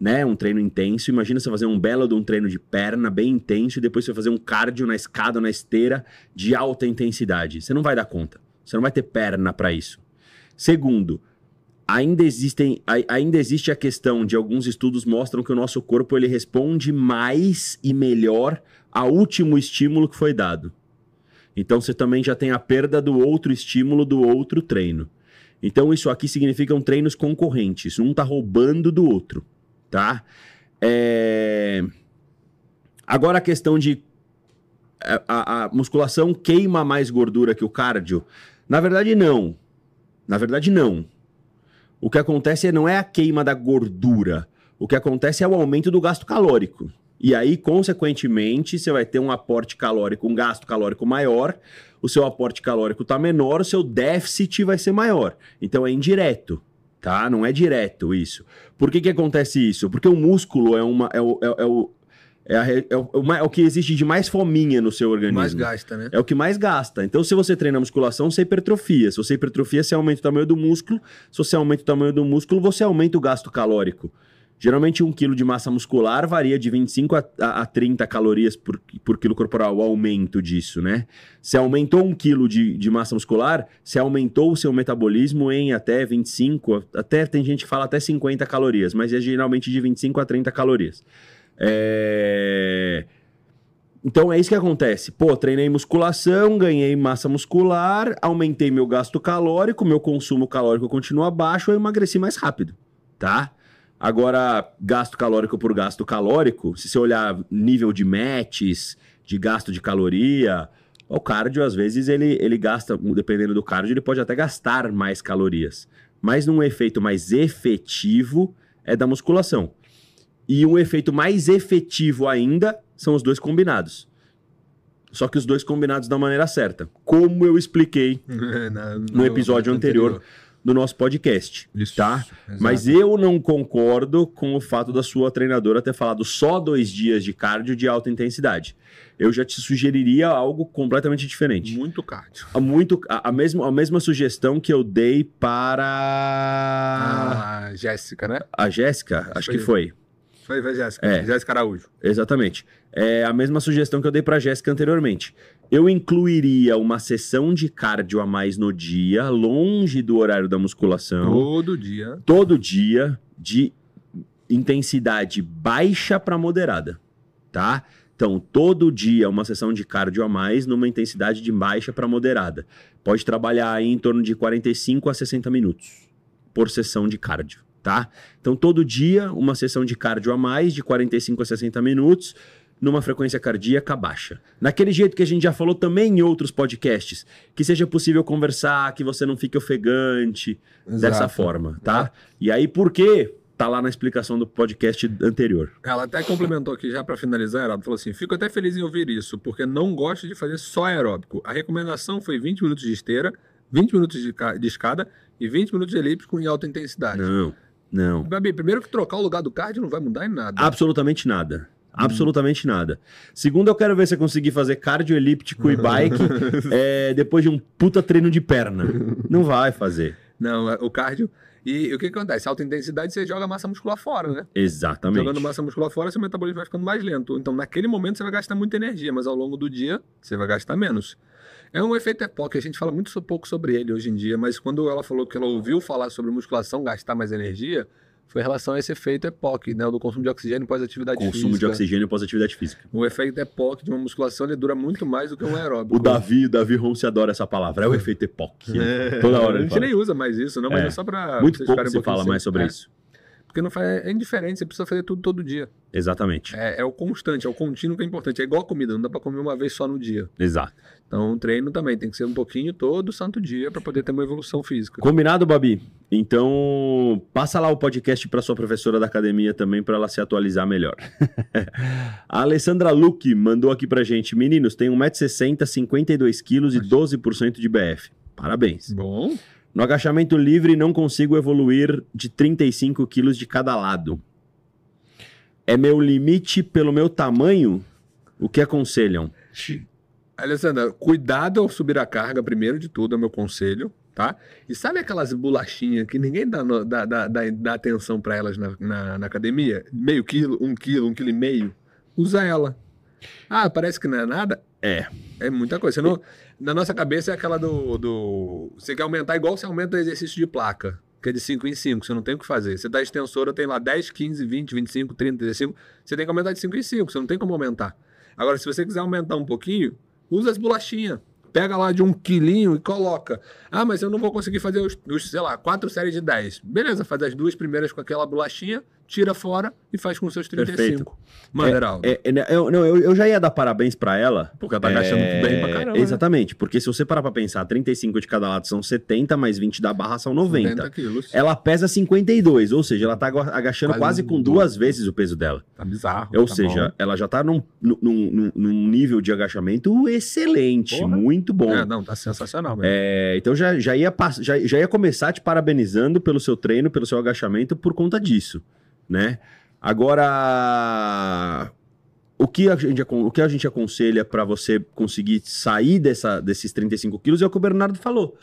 né? Um treino intenso. Imagina você fazer um belo de um treino de perna bem intenso e depois você fazer um cardio na escada, na esteira de alta intensidade. Você não vai dar conta. Você não vai ter perna para isso. Segundo, ainda existem ai- ainda existe a questão de alguns estudos mostram que o nosso corpo ele responde mais e melhor ao último estímulo que foi dado. Então você também já tem a perda do outro estímulo do outro treino. Então isso aqui significam treinos concorrentes, um tá roubando do outro, tá? É... Agora a questão de a, a- a musculação queima mais gordura que o cardio? Na verdade não. Na verdade não. O que acontece não é a queima da gordura. O que acontece é o aumento do gasto calórico. E aí, consequentemente, você vai ter um aporte calórico, um gasto calórico maior, o seu aporte calórico está menor, o seu déficit vai ser maior. Então é indireto, tá? Não é direto isso. Por que, que acontece isso? Porque o músculo é, uma, é, o, é, é o, é, a é o, é o é que existe de mais fominha no seu organismo. Mais gasta, né? É o que mais gasta. Então, se você treina musculação, você hipertrofia. Se você hipertrofia, você aumenta o tamanho do músculo. Se você aumenta o tamanho do músculo, você aumenta o gasto calórico. Geralmente, um quilo de massa muscular varia de 25 a, a 30 calorias por, por quilo corporal, o aumento disso, né? Se aumentou um quilo de, de massa muscular, se aumentou o seu metabolismo em até 25, até tem gente que fala até 50 calorias, mas é geralmente de 25 a 30 calorias. É... Então é isso que acontece. Pô, treinei musculação, ganhei massa muscular, aumentei meu gasto calórico, meu consumo calórico continua baixo, eu emagreci mais rápido, tá? Agora, gasto calórico por gasto calórico, se você olhar nível de matches, de gasto de caloria, o cardio, às vezes, ele, ele gasta, dependendo do cardio, ele pode até gastar mais calorias. Mas num efeito mais efetivo é da musculação. E um efeito mais efetivo ainda são os dois combinados. Só que os dois combinados da maneira certa. Como eu expliquei <laughs> no episódio anterior, anterior do nosso podcast, Isso, tá? Exato. Mas eu não concordo com o fato da sua treinadora ter falado só dois dias de cardio de alta intensidade. Eu já te sugeriria algo completamente diferente. Muito cardio. A, muito, a, a, mesma, a mesma sugestão que eu dei para... A Jéssica, né? A Jéssica, acho que foi. Foi, foi Jéssica. É. Jéssica Araújo. Exatamente. É a mesma sugestão que eu dei para Jéssica anteriormente. Eu incluiria uma sessão de cardio a mais no dia, longe do horário da musculação. Todo dia. Todo dia, de intensidade baixa para moderada, tá? Então, todo dia uma sessão de cardio a mais numa intensidade de baixa para moderada. Pode trabalhar aí em torno de 45 a 60 minutos por sessão de cardio tá? Então, todo dia, uma sessão de cardio a mais, de 45 a 60 minutos, numa frequência cardíaca baixa. Naquele jeito que a gente já falou também em outros podcasts, que seja possível conversar, que você não fique ofegante, Exato. dessa forma, tá? É. E aí, por quê? Tá lá na explicação do podcast anterior. Ela até complementou aqui já para finalizar, ela falou assim: fico até feliz em ouvir isso, porque não gosto de fazer só aeróbico. A recomendação foi 20 minutos de esteira, 20 minutos de, de escada e 20 minutos de elíptico em alta intensidade. Não. Não. Babi, primeiro que trocar o lugar do cardio não vai mudar em nada. Absolutamente nada. Absolutamente hum. nada. Segundo, eu quero ver se eu conseguir fazer cardio elíptico e <laughs> bike é, depois de um puta treino de perna. Não vai fazer. Não, é, o cardio. E o que, que acontece? Alta intensidade você joga massa muscular fora, né? Exatamente. Jogando massa muscular fora, seu metabolismo vai ficando mais lento. Então, naquele momento, você vai gastar muita energia, mas ao longo do dia, você vai gastar menos. É um efeito EPOC, a gente fala muito pouco sobre ele hoje em dia, mas quando ela falou que ela ouviu falar sobre musculação, gastar mais energia, foi em relação a esse efeito EPOC, né? O do consumo de oxigênio pós-atividade física. Consumo de oxigênio pós-atividade física. O efeito EPOC de uma musculação ele dura muito mais do que um aeróbico. O Davi, o Davi Ronce adora essa palavra, é o efeito EPOC. É. Toda hora. A gente nem usa mais isso, não, mas é, é só para Muito pouco se um fala mais sobre é. isso. Porque não faz, é indiferente, você precisa fazer tudo todo dia. Exatamente. É, é, o constante, é o contínuo que é importante. É igual a comida, não dá para comer uma vez só no dia. Exato. Então, o treino também tem que ser um pouquinho todo santo dia para poder ter uma evolução física. Combinado, Babi? Então, passa lá o podcast para sua professora da academia também para ela se atualizar melhor. <laughs> a Alessandra Luque mandou aqui pra gente: Meninos, tem 1,60m, 52kg e 12% de BF. Parabéns. Bom. No agachamento livre, não consigo evoluir de 35 quilos de cada lado. É meu limite pelo meu tamanho? O que aconselham? Alessandra, cuidado ao subir a carga, primeiro de tudo, é meu conselho, tá? E sabe aquelas bolachinhas que ninguém dá, dá, dá, dá atenção para elas na, na, na, academia? Meio quilo, um quilo, um quilo e meio? Usa ela. Ah, parece que não é nada? É. É muita coisa. Não, na nossa cabeça é aquela do, do. Você quer aumentar igual você aumenta o exercício de placa, que é de 5 em 5, você não tem o que fazer. Você dá extensora, tem lá 10, 15, 20, 25, 30, 35. Você tem que aumentar de 5 em 5, você não tem como aumentar. Agora, se você quiser aumentar um pouquinho, usa as bolachinhas. Pega lá de um quilinho e coloca. Ah, mas eu não vou conseguir fazer os, os sei lá, quatro séries de 10. Beleza, faz as duas primeiras com aquela bolachinha tira fora e faz com seus 35. Perfeito. É, é, é, eu, não, eu, eu, já ia dar parabéns para ela. Porque ela tá agachando é, bem pra caramba. Né? Exatamente, né? porque se você parar pra pensar, 35 de cada lado são 70, mais 20 da barra são 90. 90 quilos. Ela pesa 52, ou seja, ela tá agachando quase, quase com duas vezes o peso dela. Tá bizarro. Ou tá seja, bom. ela já tá num, num, num, nível de agachamento excelente, Porra. muito bom. É, não, tá sensacional mesmo. É, então já, já, ia, já, já ia começar te parabenizando pelo seu treino, pelo seu agachamento por conta disso, né? Agora, o que a gente, o que a gente aconselha para você conseguir sair dessa, desses 35 quilos é o que o Bernardo falou.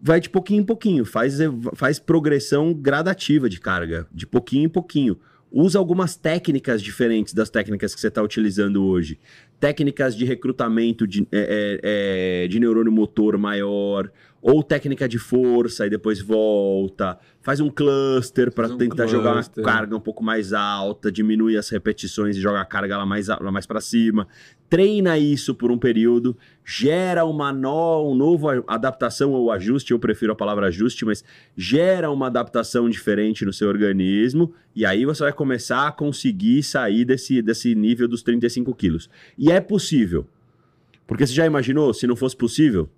Vai de pouquinho em pouquinho, faz, faz progressão gradativa de carga, de pouquinho em pouquinho. Usa algumas técnicas diferentes das técnicas que você está utilizando hoje. Técnicas de recrutamento de, é, é, é, de neurônio motor maior, ou técnica de força e depois volta. Faz um cluster para um tentar cluster. jogar uma carga um pouco mais alta, diminui as repetições e joga a carga lá mais, lá mais para cima. Treina isso por um período, gera uma no, um novo adaptação ou ajuste, eu prefiro a palavra ajuste, mas gera uma adaptação diferente no seu organismo e aí você vai começar a conseguir sair desse, desse nível dos 35 quilos. E é possível. Porque você já imaginou, se não fosse possível,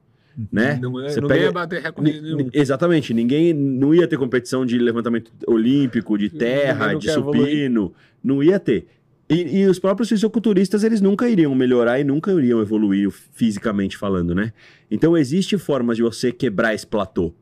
né? Não, é- Você não pega- ia bater recorde nenhum. Exatamente, ninguém não ia ter competição de levantamento olímpico, de terra, não de quer evoluir. supino, não ia ter. E, e os próprios fisiculturistas, eles nunca iriam melhorar e nunca iriam evoluir fisicamente falando, né? Então, existe formas de você quebrar esse platô.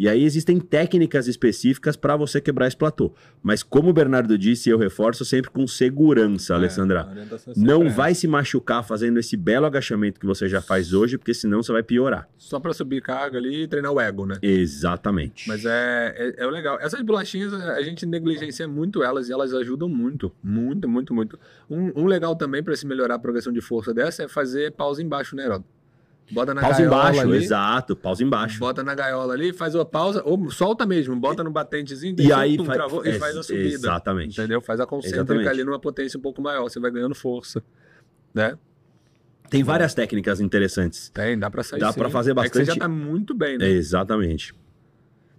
E aí existem técnicas específicas para você quebrar esse platô. Mas como o Bernardo disse, eu reforço sempre com segurança, Alessandra. É, a orientação sempre Não é vai se machucar fazendo esse belo agachamento que você já faz hoje, porque senão você vai piorar. Só pra subir carga ali e treinar o ego, né? Exatamente. Mas é, é, é o legal. Essas bolachinhas, a gente negligencia muito elas e elas ajudam muito. Muito, muito, muito. Um, um legal também para se melhorar a progressão de força dessa é fazer pausa embaixo, né, Heródoto? Bota na pausa gaiola embaixo, ali, exato, pausa embaixo. Bota na gaiola ali, faz uma pausa, ou solta mesmo, bota no batentezinho, E aí tum, faz- travou, e ex- faz a subida. Exatamente. Entendeu? Faz a concêntrica Exatamente. ali numa potência um pouco maior, você vai ganhando força. Né? Tem várias técnicas interessantes. Tem, dá pra sair Dá sim. pra fazer É que você já bastante- tá muito bem, né? Exatamente.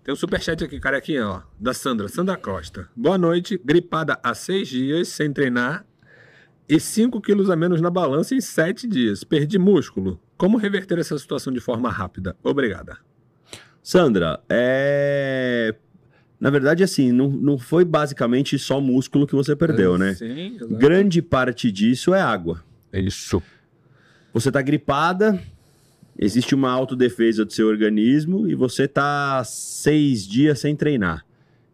Tem um superchat aqui, carequinha, ó, da Sandra, Sandra Costa. Boa noite, gripada há seis dias, sem treinar, e 5 quilos a menos na balança em sete dias. Perdi músculo. Como reverter essa situação de forma rápida? Obrigada. Sandra, é. Na verdade, assim, não, não foi basicamente só músculo que você perdeu, né? Sim. Grande parte disso é água. Isso. Você tá gripada, existe uma autodefesa do seu organismo e você tá seis dias sem treinar.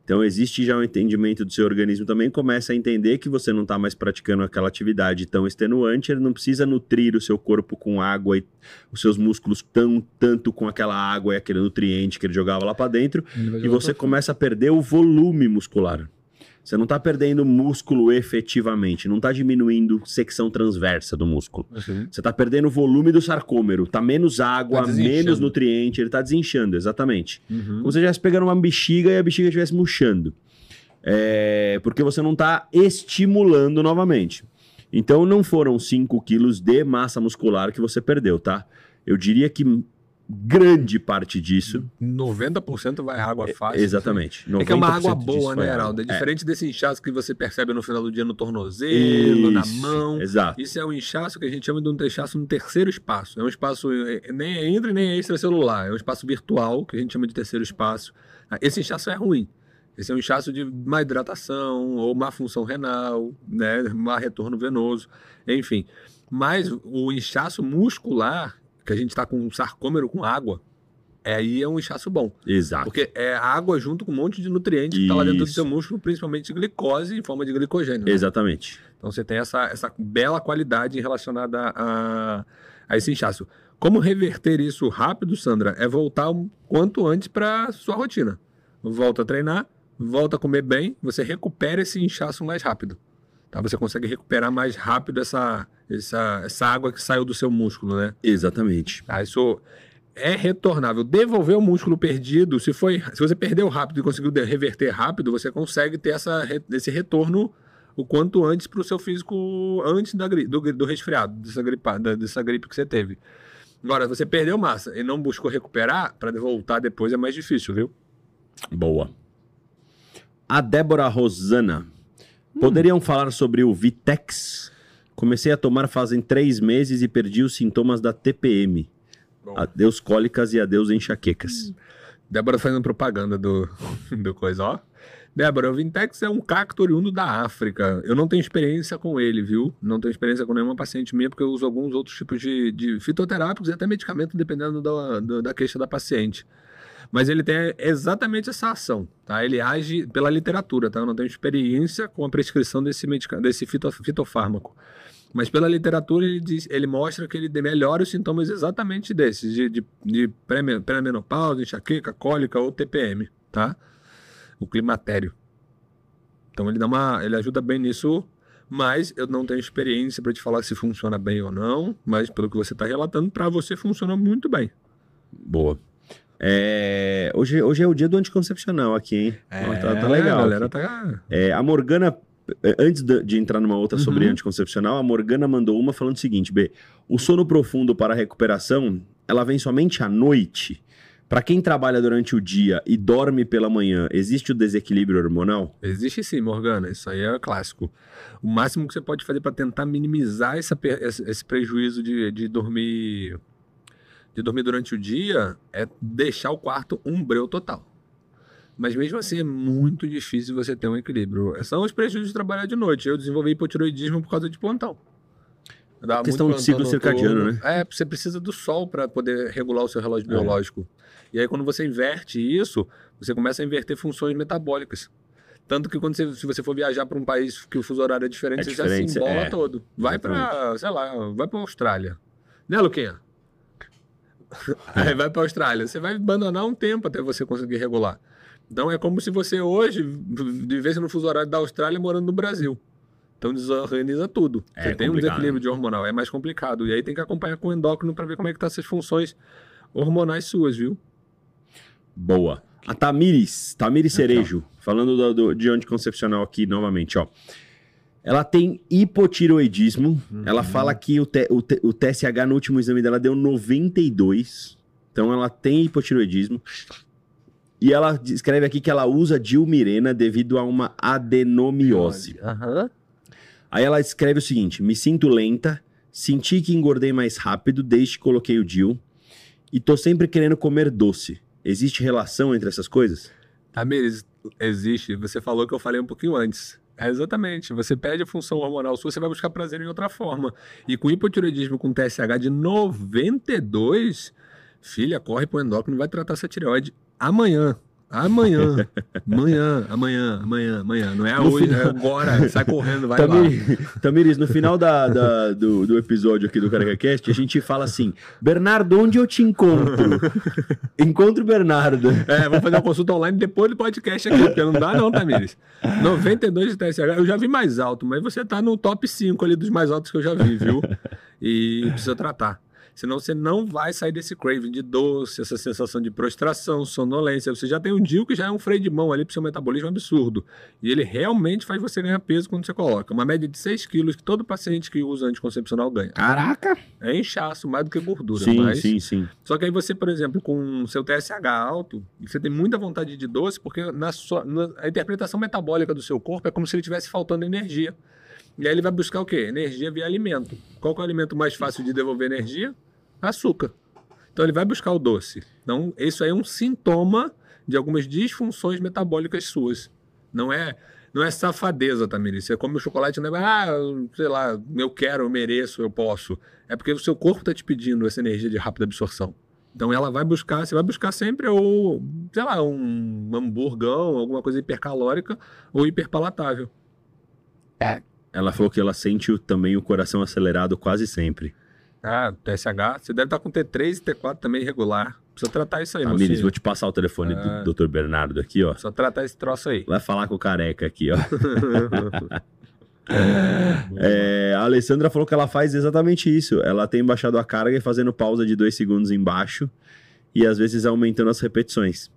Então existe já um entendimento do seu organismo também, começa a entender que você não está mais praticando aquela atividade tão extenuante, ele não precisa nutrir o seu corpo com água e os seus músculos tão tanto com aquela água e aquele nutriente que ele jogava lá para dentro, e você começa a perder o volume muscular. Você não está perdendo músculo efetivamente, não está diminuindo secção transversa do músculo. Uhum. Você está perdendo o volume do sarcômero, tá menos água, Tá menos nutriente, ele está desinchando, exatamente. Uhum. Como se você estivesse pegando uma bexiga e a bexiga estivesse murchando. É, porque você não está estimulando novamente. Então não foram 5 quilos de massa muscular que você perdeu, tá? Eu diria que grande parte disso. 90% vai água fácil. Exatamente. É que é uma 90% água boa, né. Heraldo? É É. diferente desse inchaço que você percebe no final do dia no tornozelo, na Isso, mão. Exato. Isso é um inchaço que a gente chama de um inchaço no terceiro espaço. É um espaço eh, nem é intra nem é extracelular. É um espaço virtual que a gente chama de terceiro espaço. Ah, Esse inchaço é ruim. Esse é um inchaço de má hidratação ou má função renal, né? má retorno venoso, enfim. Mas o inchaço muscular, que a gente está com um sarcômero com água, é, aí é um inchaço bom. Exato. Porque é água junto com um monte de nutrientes que está lá dentro do seu músculo, principalmente glicose em forma de glicogênio. né? Exatamente. Então você tem essa, essa bela qualidade relacionada a, a esse inchaço. Como reverter isso rápido, Sandra? É voltar o quanto antes para sua rotina. Volta a treinar, volta a comer bem, você recupera esse inchaço mais rápido. Tá? Você consegue recuperar mais rápido essa, essa, essa água que saiu do seu músculo, né? Exatamente. Tá? Isso é retornável. Devolver o músculo perdido, se foi, se você perdeu rápido e conseguiu reverter rápido, você consegue ter essa, esse retorno o quanto antes para o seu físico antes da, do, do resfriado, dessa, gripada, dessa gripe que você teve. Agora, você perdeu massa e não buscou recuperar, para voltar depois é mais difícil, viu? Boa. A Débora Rosana. Poderiam falar sobre o Vitex? Comecei a tomar fazem três meses e perdi os sintomas da TPM. Adeus cólicas e adeus enxaquecas. Débora fazendo propaganda do, <laughs> do coisa, ó. Débora, o Vintex é um cacto oriundo da África. Eu não tenho experiência com ele, viu? Não tenho experiência com nenhuma paciente minha, porque eu uso alguns outros tipos de, de fitoterápicos e até medicamento, dependendo da, da, da queixa da paciente. Mas ele tem exatamente essa ação, tá? Ele age pela literatura, tá? Eu não tenho experiência com a prescrição desse, medica, desse fito, fitofármaco. Mas pela literatura ele, diz, ele mostra que ele melhora os sintomas exatamente desses, de, de, de pré- pré-menopausa, enxaqueca, cólica ou TPM, tá? O climatério. Então ele dá uma, ele ajuda bem nisso, mas eu não tenho experiência para te falar se funciona bem ou não, mas pelo que você está relatando, para você funciona muito bem. Boa. É, hoje, hoje é o dia do anticoncepcional aqui, hein? Ó, tá, tá legal. A galera tá. É, a Morgana, é, antes de, entrar numa outra sobre Uhum. anticoncepcional, a Morgana mandou uma falando o seguinte: B, o sono profundo para a recuperação, ela vem somente à noite. Para quem trabalha durante o dia e dorme pela manhã, existe o desequilíbrio hormonal? Existe sim, Morgana. Isso aí é clássico. O máximo que você pode fazer para tentar minimizar essa esse, prejuízo de, de dormir de dormir durante o dia é deixar o quarto um breu total. Mas mesmo assim é muito difícil você ter um equilíbrio. São os prejuízos de trabalhar de noite. Eu desenvolvi hipotiroidismo por causa de plantão. Dá Questão de ciclo circadiano, né? É, você precisa do sol para poder regular o seu relógio É. biológico. E aí, quando você inverte isso, você começa a inverter funções metabólicas. Tanto que quando você, se você for viajar para um país que o fuso horário é diferente, É você diferente, já se embola é. todo. Vai para, sei lá, vai para Austrália. Né, Luquinha? <laughs> Aí vai para Austrália. Você vai abandonar um tempo até você conseguir regular. Então é como se você hoje vivesse no fuso horário da Austrália morando no Brasil. Então desorganiza tudo. É você tem um desequilíbrio de hormonal, é mais complicado. E aí tem que acompanhar com o endócrino para ver como é que tá essas funções hormonais suas, viu? Boa. A Tamires, Tamires Cerejo, falando do, do- de anticoncepcional aqui novamente, ó. Ela tem hipotiroidismo. Ela fala que o, T- o T- o TSH no último exame dela deu 92. Então ela tem hipotiroidismo. E ela escreve aqui que ela usa dilmirena devido a uma adenomiose. Aham. Aí ela escreve o seguinte: me sinto lenta, senti que engordei mais rápido desde que coloquei o DIL e tô sempre querendo comer doce. Existe relação entre essas coisas? Tamires, existe. Você falou que eu falei um pouquinho antes. É exatamente. Você perde a função hormonal sua, você vai buscar prazer em outra forma. E com hipotiroidismo com TSH de 92, filha, corre pro endócrino e vai tratar essa tireoide amanhã. Amanhã. <laughs> amanhã, amanhã, amanhã, amanhã. Não é No hoje, final- é agora. Sai correndo, vai lá. Tamires, Tamires, no final da- da- do, do episódio aqui do CarecaCast, a gente fala assim: Bernardo, onde eu te encontro? <laughs> Encontro o Bernardo. É, vamos fazer uma consulta online depois do podcast aqui, porque não dá não, Tamires. 92 de TSH, eu já vi mais alto, mas você tá no top 5 ali dos mais altos que eu já vi, viu? E precisa tratar. Senão você não vai sair desse craving de doce, essa sensação de prostração, sonolência. Você já tem um DIL que já é um freio de mão ali pro seu metabolismo absurdo. E ele realmente faz você ganhar peso quando você coloca. Uma média de 6 quilos que todo paciente que usa anticoncepcional ganha. Caraca! É inchaço mais do que gordura. Sim, mas... sim, sim. Só que aí você, por exemplo, com o seu TSH alto, você tem muita vontade de doce, porque na sua, na- a interpretação metabólica do seu corpo é como se ele tivesse faltando energia. E aí ele vai buscar o quê? Energia via alimento. Qual é o alimento mais fácil de devolver energia? Açúcar. Então ele vai buscar o doce. Então, isso aí é um sintoma de algumas disfunções metabólicas suas. Não é não é safadeza, Tamiri. Você come o chocolate não é, ah, sei lá, eu quero, eu mereço, eu posso. É porque o seu corpo está te pedindo essa energia de rápida absorção. Então ela vai buscar, você vai buscar sempre ou, sei lá, um hamburgão, alguma coisa hipercalórica ou hiperpalatável. Ela falou que ela sente também o coração acelerado quase sempre. Ah, TSH, você deve estar com T3 e T4 também irregular. Precisa tratar isso aí, Tamires, mocinho. vou te passar o telefone Ah. do Dr. Bernardo aqui, ó. Precisa tratar esse troço aí. Vai falar com o careca aqui, ó. <laughs> É, a Alessandra falou que ela faz exatamente isso. Ela tem baixado a carga e fazendo pausa de dois segundos embaixo e às vezes aumentando as repetições.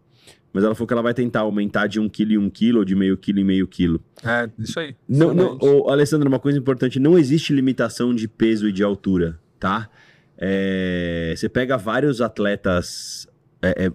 Mas ela falou que ela vai tentar aumentar de 1 kg em 1 kg ou de meio quilo em meio quilo. É, isso aí. Não, não, ô, Alessandra, uma coisa importante: não existe limitação de peso e de altura, tá? É, você pega vários atletas é, é,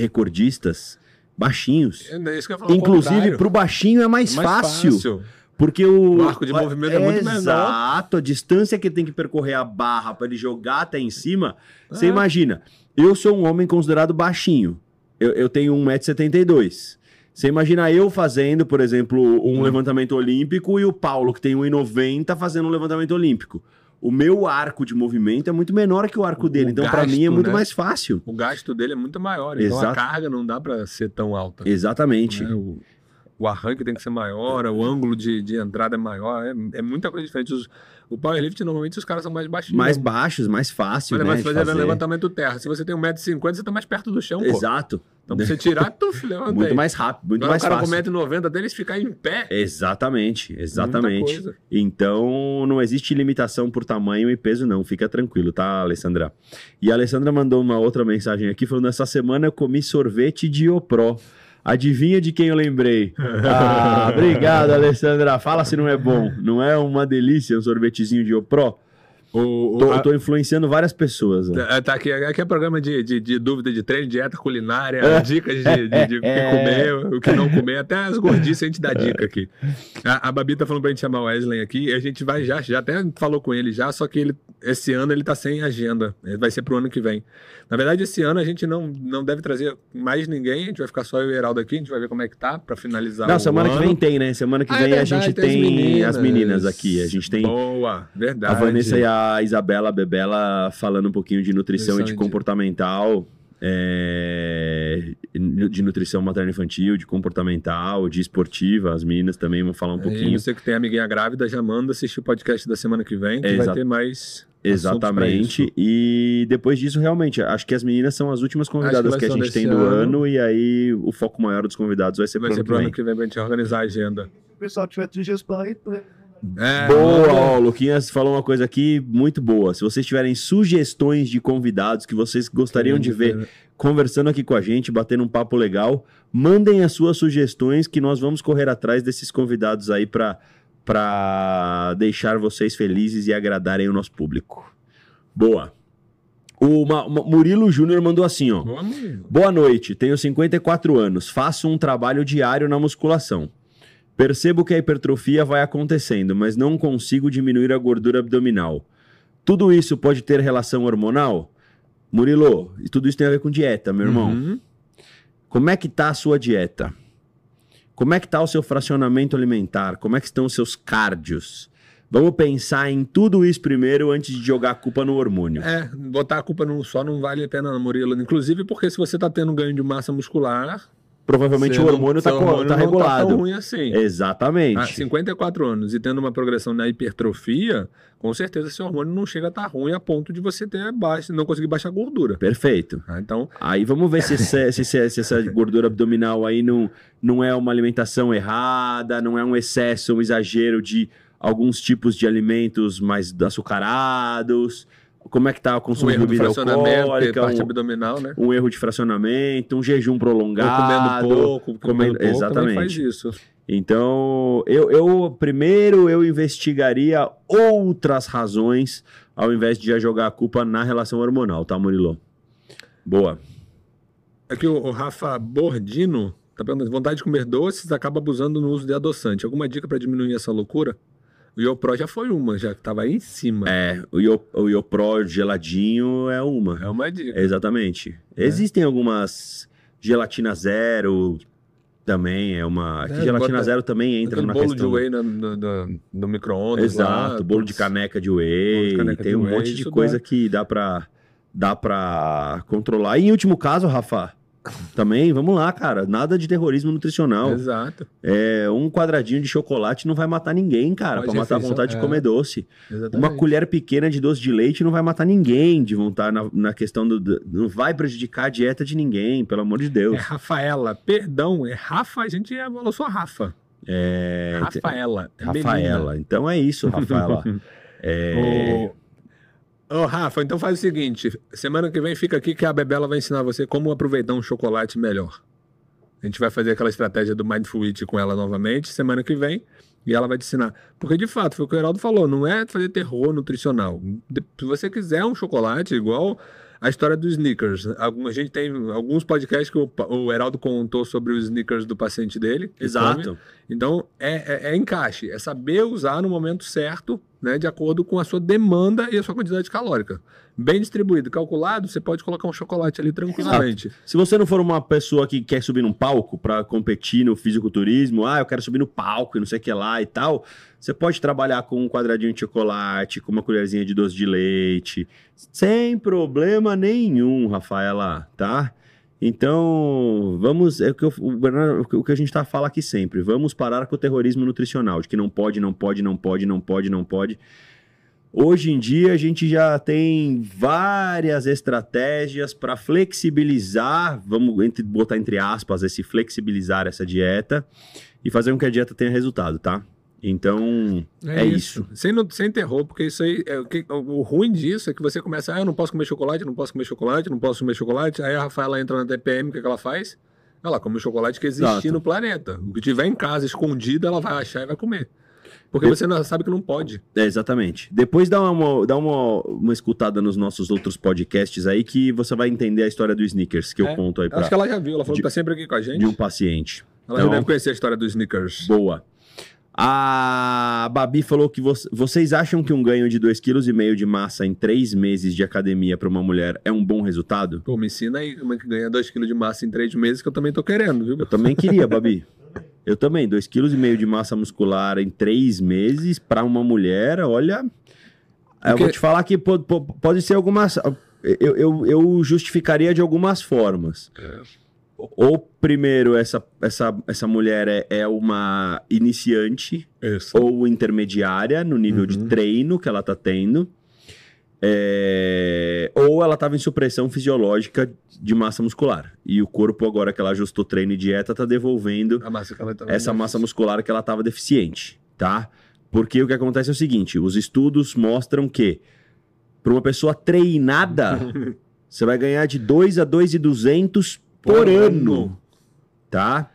recordistas baixinhos. É o Inclusive, contrário. pro baixinho é mais, Mais fácil. Porque o, O arco de movimento é muito menor. Exato, a distância que tem que percorrer a barra para ele jogar até em cima. Você É. imagina, eu sou um homem considerado baixinho. Eu, eu tenho 1,72m. Você imagina eu fazendo, por exemplo, um Hum. levantamento olímpico e o Paulo, que tem 1,90m, fazendo um levantamento olímpico. O meu arco de movimento é muito menor que o arco dele. o Então, para mim, é muito né? mais fácil. O gasto dele é muito maior, então Exato. a carga não dá para ser tão alta. Exatamente. né? O- o arranque tem que ser maior, o ângulo de, de entrada é maior, é, é muita coisa diferente. Os, o powerlift, normalmente, os caras são mais baixinhos. Mais baixos, mais fácil, Olha, né? mas fazer, fazer. levantamento terra. Se você tem 1,50m, você tá mais perto do chão, pô. Exato. Então, pra você tirar, <laughs> tuf, levanta Muito aí. mais rápido, muito Agora, mais o cara fácil. com 1,90m deles ficar em pé. Exatamente, exatamente. Então, não existe limitação por tamanho e peso, não. Fica tranquilo, tá, Alessandra? E a Alessandra mandou uma outra mensagem aqui falando: essa semana eu comi sorvete de Opró. Adivinha de quem eu lembrei? <laughs> Ah, obrigado, Alessandra. Fala se não é bom. Não é uma delícia um sorvetezinho de Opró? O, o- Tô, a- tô influenciando várias pessoas. né? Tá, tá aqui, aqui é programa de, de, de dúvida de treino, dieta culinária, dicas de, de, de <laughs> o que comer, o que não comer, até as gordices a gente dá dica aqui. A, a Babi tá falando pra gente chamar o Wesley aqui, e a gente vai já, já até falou com ele já, só que ele, esse ano ele tá sem agenda, vai ser pro ano que vem. Na verdade, esse ano a gente não, não deve trazer mais ninguém, a gente vai ficar só eu e o Heraldo aqui, a gente vai ver como é que tá, pra finalizar Não, semana que ano. vem tem, né? Semana que Ah, é vem a verdade, gente tem as tem as meninas meninas. aqui. A gente tem Boa, verdade. a Vanessa e a Isabela Bebela falando um pouquinho de nutrição e de e de- comportamental. é, de nutrição materno-infantil, de comportamental, de esportiva. As meninas também vão falar um E pouquinho. você que tem amiguinha grávida, já manda assistir o podcast da semana que vem, que É, vai ter mais. Exatamente. isso. E depois disso, realmente, acho que as meninas são as últimas convidadas vai que a gente tem do ano. ano. E aí o foco maior dos convidados vai ser Vai pro ser ano pro que ano vem. que vem pra gente organizar a agenda. o pessoal tiver sugestão aí, né? É, Boa, ó, o Luquinhas falou uma coisa aqui muito boa. Se vocês tiverem sugestões de convidados que vocês gostariam de ver conversando aqui com a gente, batendo um papo legal, mandem as suas sugestões que nós vamos correr atrás desses convidados aí para para deixar vocês felizes e agradarem o nosso público. Boa. O Ma- Murilo Júnior mandou assim, ó. Vamos. Boa noite, tenho 54 anos, faço um trabalho diário na musculação. Percebo que a hipertrofia vai acontecendo, mas não consigo diminuir a gordura abdominal. Tudo isso pode ter relação hormonal? Murilo, e tudo isso tem a ver com dieta, meu irmão. Uhum. Como é que tá a sua dieta? Como é que tá o seu fracionamento alimentar? Como é que estão os seus cardios? Vamos pensar em tudo isso primeiro antes de jogar a culpa no hormônio. É, botar a culpa num só não vale a pena, não, Murilo. Inclusive porque se você tá tendo ganho de massa muscular, Provavelmente você o hormônio tá, seu co- hormônio tá não regulado. tão ruim assim. Exatamente. Ah, 54 anos e tendo uma progressão na hipertrofia, com certeza seu hormônio não chega a estar ruim a ponto de você ter baixa, não conseguir baixar gordura. Perfeito. Ah, então, Aí vamos ver se, <laughs> se, se- se essa gordura abdominal aí não, não é uma alimentação errada, não é um excesso, um exagero de alguns tipos de alimentos mais açucarados. Como é que tá o um consumo de erro do bebida alcoólica, parte um, abdominal, né? um erro de fracionamento, um jejum Ou prolongado. comendo pouco, comendo, pouco exatamente. faz isso. Então, eu, eu primeiro eu investigaria outras razões ao invés de já jogar a culpa na relação hormonal, tá, Murilo? Boa. Aqui o, o Rafa Bordino tá perguntando: vontade de comer doces acaba abusando no uso de adoçante. Alguma dica para diminuir essa loucura? O Iopro já foi uma, já que tava aí em cima. É, o, Io, o Iopro geladinho é uma. É uma dica. Exatamente. É. Existem algumas gelatina zero também, é uma... É, gelatina bota zero também entra na bolo questão... de whey no, no, no- no micro-ondas. Exato, lá, bolo de caneca de Bolo whey, de caneca tem de um whey, monte de coisa dá. que dá pra, dá pra controlar. E em último caso, Rafa, também, vamos lá, cara, nada de terrorismo nutricional. Exato. É, um quadradinho de chocolate não vai matar ninguém, cara, pra matar a vontade de é. comer doce. Exatamente. Uma colher pequena de doce de leite não vai matar ninguém de vontade na, na questão do, do- Não vai prejudicar a dieta de ninguém, pelo amor de É Deus. Rafaela, perdão, é Rafa, a gente falou só Rafa. É, Rafaela. é Rafaela. Então é isso, Rafaela. <laughs> É, Ô, Rafa, então faz o seguinte: semana que vem fica aqui que a Bebela vai ensinar você como aproveitar um chocolate melhor. A gente vai fazer aquela estratégia do Mindful Eat com ela novamente semana que vem e ela vai te ensinar. Porque de fato, foi o que o Heraldo falou: não é fazer terror nutricional. Se você quiser um chocolate igual a história dos sneakers, algum- a gente tem alguns podcasts que o, o Heraldo contou sobre os sneakers do paciente dele. que come. exato. Então, é, é- é encaixe, é saber usar no momento certo, né, de acordo com a sua demanda e a sua quantidade calórica. Bem distribuído, calculado, você pode colocar um chocolate ali tranquilamente. Se você não for uma pessoa que quer subir num palco pra competir no fisiculturismo, ah, eu quero subir no palco e não sei o que lá e tal, você pode trabalhar com um quadradinho de chocolate, com uma colherzinha de doce de leite, sem problema nenhum, Rafaela, tá? Então, vamos. É o que, eu- o Bernardo- o que a gente tá fala aqui sempre. Vamos parar com o terrorismo nutricional, de que não pode, não pode, não pode, não pode, não pode. Hoje em dia a gente já tem várias estratégias para flexibilizar, vamos entre- botar entre aspas esse flexibilizar essa dieta e fazer com que a dieta tenha resultado, tá? Então, é, isso. Sem, não- sem terror, porque isso aí. É, o, que- o ruim disso é que você começa, ah, eu não posso comer chocolate, não posso comer chocolate, não posso comer chocolate. Aí a Rafaela entra na TPM, o que, que ela faz? Ela come o chocolate que existe Exato. no planeta. O que tiver em casa escondido, ela vai achar e vai comer. Porque Eu- você não sabe que não pode. É, exatamente. Depois dá, uma, dá uma, uma escutada nos nossos outros podcasts aí que você vai entender a história do Snickers que eu É, conto aí pra, Acho que ela já viu, ela falou de- que tá sempre aqui com a gente. de um paciente. Ela já Então- deve conhecer a história dos Snickers. Boa. A Babi falou que vo- vocês acham que um ganho de 2,5 kg de massa em 3 meses de academia para uma mulher é um bom resultado? Pô, me ensina aí como é que ganha 2kg de massa em 3 meses, que eu também tô querendo, viu? Eu também queria, Babi. Eu também, 2,5 kg de massa muscular em 3 meses para uma mulher, olha. Eu Porque- vou te falar que po- po- pode ser algumas. Eu, eu, eu justificaria de algumas formas. Ou, primeiro, essa, essa, essa mulher é, é uma iniciante Isso. ou intermediária no nível de Uhum. treino que ela tá tendo. É, Ou ela tava em supressão fisiológica de massa muscular. E o corpo, agora que ela ajustou treino e dieta, tá devolvendo A massa essa massa muscular que ela estava deficiente, tá? Porque o que acontece é o seguinte, os estudos mostram que para uma pessoa treinada, <laughs> você vai ganhar de 2 a 2,200 por, Por ano, ano. tá?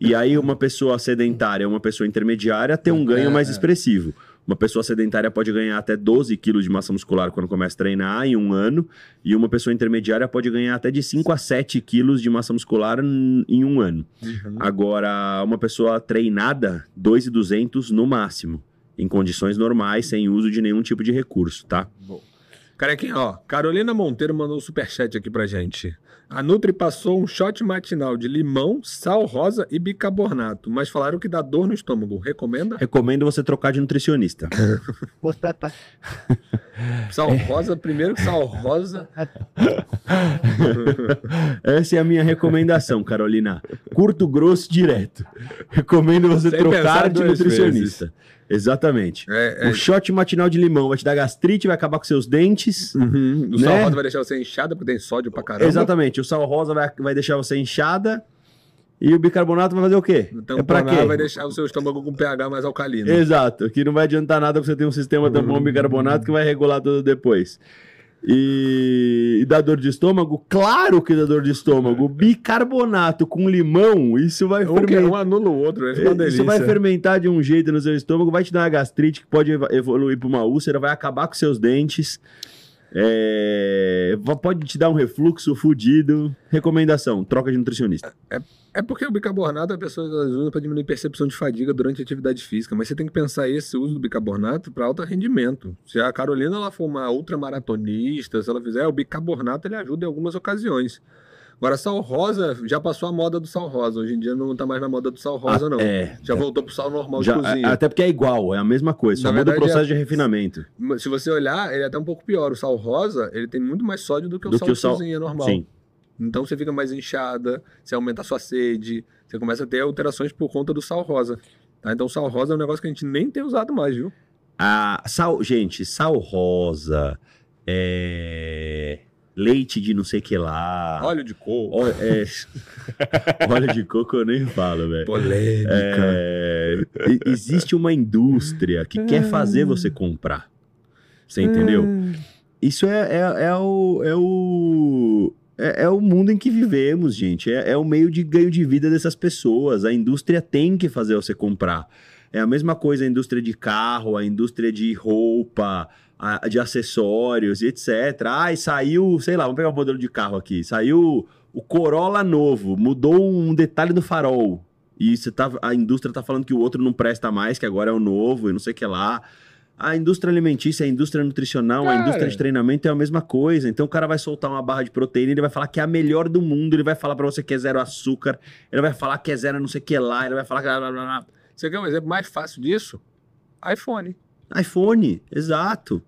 E aí uma pessoa sedentária, uma pessoa intermediária tem um ganho mais é. expressivo. Uma pessoa sedentária pode ganhar até 12 quilos de massa muscular quando começa a treinar em um ano, e uma pessoa intermediária pode ganhar até de 5 a 7 quilos de massa muscular em um ano. Uhum. Agora, uma pessoa treinada, 2,200 no máximo, em condições normais, sem uso de nenhum tipo de recurso, tá? Carequinha, ó. Carolina Monteiro mandou um superchat aqui pra gente. A Nutri passou um shot matinal de limão, sal rosa e bicarbonato, mas falaram que dá dor no estômago. Recomenda? Recomendo você trocar de nutricionista. <laughs> <laughs> Sal rosa, primeiro que sal rosa. <laughs> Essa é a minha recomendação, Carolina. Curto, grosso, direto. Recomendo você Sem trocar de nutricionista. Exatamente. É, é, O shot matinal de limão vai te dar gastrite, vai acabar com seus dentes. Uhum. O sal Né? rosa vai deixar você inchada porque tem sódio pra caramba. Exatamente. O sal rosa vai, vai deixar você inchada. E o bicarbonato vai fazer o quê? Então, é pra quê? vai deixar o seu estômago com pH mais alcalino. Exato, que não vai adiantar nada você ter um sistema tampão bicarbonato que vai regular tudo depois. E, e dá dor de estômago? Claro que dá dor de estômago. Bicarbonato com limão, isso vai Um, que fermentar. um anula o outro, é uma delícia. Isso vai fermentar de um jeito no seu estômago, vai te dar uma gastrite que pode evoluir para uma úlcera, vai acabar com seus dentes, é, pode te dar um refluxo fudido. Recomendação: troca de nutricionista. É porque o bicarbonato a pessoa usa para diminuir percepção de fadiga durante a atividade física, mas você tem que pensar esse uso do bicarbonato para alto rendimento. Se a Carolina ela for uma ultramaratonista, se ela fizer, o bicarbonato ele ajuda em algumas ocasiões. Agora, sal rosa, já passou a moda do sal rosa. Hoje em dia não tá mais na moda do sal rosa, não. É, Já voltou pro sal normal já- de cozinha. até porque é igual, é a mesma coisa, só Na muda o processo é- de refinamento. Se você olhar, ele é até um pouco pior. O sal rosa, ele tem muito mais sódio do que o Do sal que o de sal- cozinha normal. Sim. Então você fica mais inchada, você aumenta a sua sede, você começa a ter alterações por conta do sal rosa. Tá? Então sal rosa é um negócio que a gente nem tem usado mais, viu? A sal, gente, sal rosa, é, leite de não sei que lá. Óleo de coco. Ó- é, <laughs> óleo de coco eu nem falo, velho. Polêmica. É, existe uma indústria que quer fazer você comprar. Você entendeu? Isso é, é, é o. É o é, é o mundo em que vivemos, gente. É, é o meio de ganho de vida dessas pessoas. A indústria tem que fazer você comprar. É a mesma coisa a indústria de carro, a indústria de roupa, de acessórios e etc. Ai, saiu, sei lá, vamos pegar um modelo de carro aqui. Saiu o Corolla novo, mudou um detalhe no farol. E você tá, a indústria tá falando que o outro não presta mais, que agora é o novo e não sei o que lá. A indústria alimentícia, a indústria nutricional, a Cara. indústria de treinamento é a mesma coisa. Então o cara vai soltar uma barra de proteína, ele vai falar que é a melhor do mundo, ele vai falar pra você que é zero açúcar, ele vai falar que é zero não sei o que lá, ele vai falar que... blá, blá, blá. Você quer um exemplo mais fácil disso? iPhone. iPhone, exato.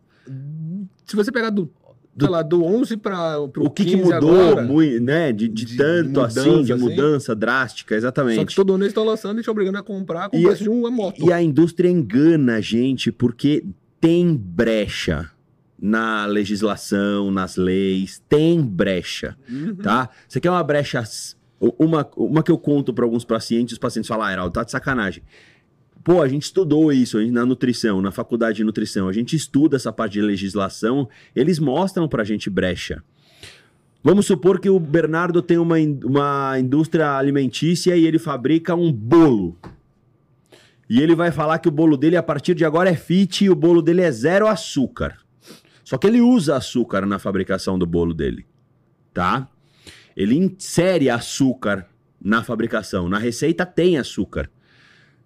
Se você pegar do sei lá, do 11 para o O que, que 15 mudou, agora. mui- né? De, de De tanto mudança, assim, de assim. mudança drástica, Só exatamente. que todo ano eles estão lançando e te obrigando a comprar com E- preço de uma moto. E a indústria engana a gente porque tem brecha na legislação, nas leis, tem brecha, Uhum. tá? Você quer uma brecha, uma, uma que eu conto para alguns pacientes, os pacientes falam, ah, Heraldo, tá de sacanagem. Pô, a gente estudou isso na nutrição, na faculdade de nutrição, a gente estuda essa parte de legislação, eles mostram pra gente brecha. Vamos supor que o Bernardo tem uma, uma indústria alimentícia e ele fabrica um bolo. E ele vai falar que o bolo dele a partir de agora é fit e o bolo dele é zero açúcar. Só que ele usa açúcar na fabricação do bolo dele, tá? Ele insere açúcar na fabricação, na receita tem açúcar.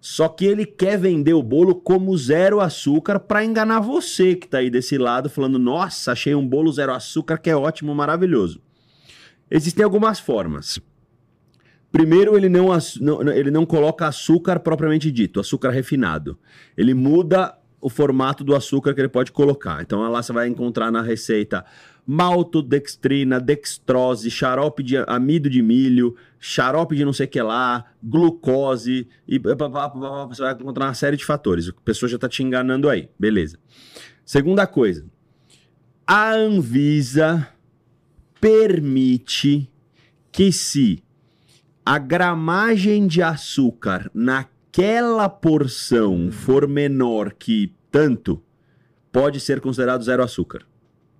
Só que ele quer vender o bolo como zero açúcar para enganar você que tá aí desse lado falando: "Nossa, achei um bolo zero açúcar que é ótimo, maravilhoso". Existem algumas formas. Primeiro, ele não, ele não coloca açúcar propriamente dito, açúcar refinado. Ele muda o formato do açúcar que ele pode colocar. Então lá você vai encontrar na receita maltodextrina, dextrose, xarope de amido de milho, xarope de não sei o que lá, glucose, e você vai encontrar uma série de fatores. A pessoa já está te enganando aí. Beleza. Segunda coisa. A Anvisa permite que se a gramagem de açúcar naquela porção for menor que tanto, pode ser considerado zero açúcar,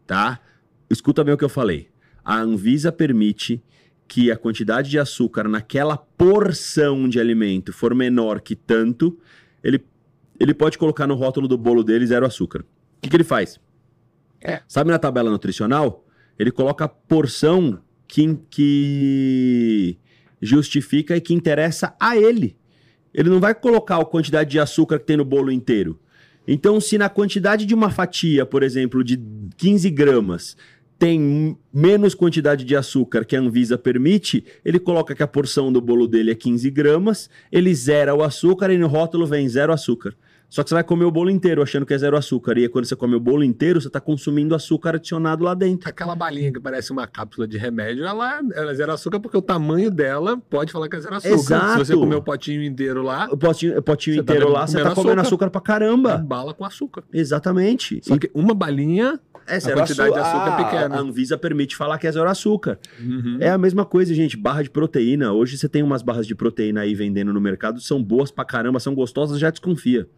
tá? Escuta bem o que eu falei. A Anvisa permite que a quantidade de açúcar naquela porção de alimento for menor que tanto, ele, ele pode colocar no rótulo do bolo dele zero açúcar. O que, que ele faz? É. Sabe na tabela nutricional? Ele coloca a porção que, que justifica e que interessa a ele. Ele não vai colocar a quantidade de açúcar que tem no bolo inteiro. Então, se na quantidade de uma fatia, por exemplo, de 15 gramas, tem menos quantidade de açúcar que a Anvisa permite, ele coloca que a porção do bolo dele é 15 gramas, ele zera o açúcar e no rótulo vem zero açúcar. Só que você vai comer o bolo inteiro achando que é zero açúcar. E aí, quando você come o bolo inteiro, você está consumindo açúcar adicionado lá dentro. Aquela balinha que parece uma cápsula de remédio, ela, ela é zero açúcar porque o tamanho dela pode falar que é zero açúcar. Exato. Se você comer o potinho inteiro lá, O potinho, o potinho tá inteiro comendo lá, você tá comendo açúcar, pra caramba. bala com açúcar. Exatamente. Só que uma balinha. É, a quantidade de açúcar é a- pequena. A Anvisa permite falar que é zero açúcar. Uhum. É a mesma coisa, gente. Barra de proteína. Hoje você tem umas barras de proteína aí vendendo no mercado, são boas pra caramba, são gostosas, já desconfia.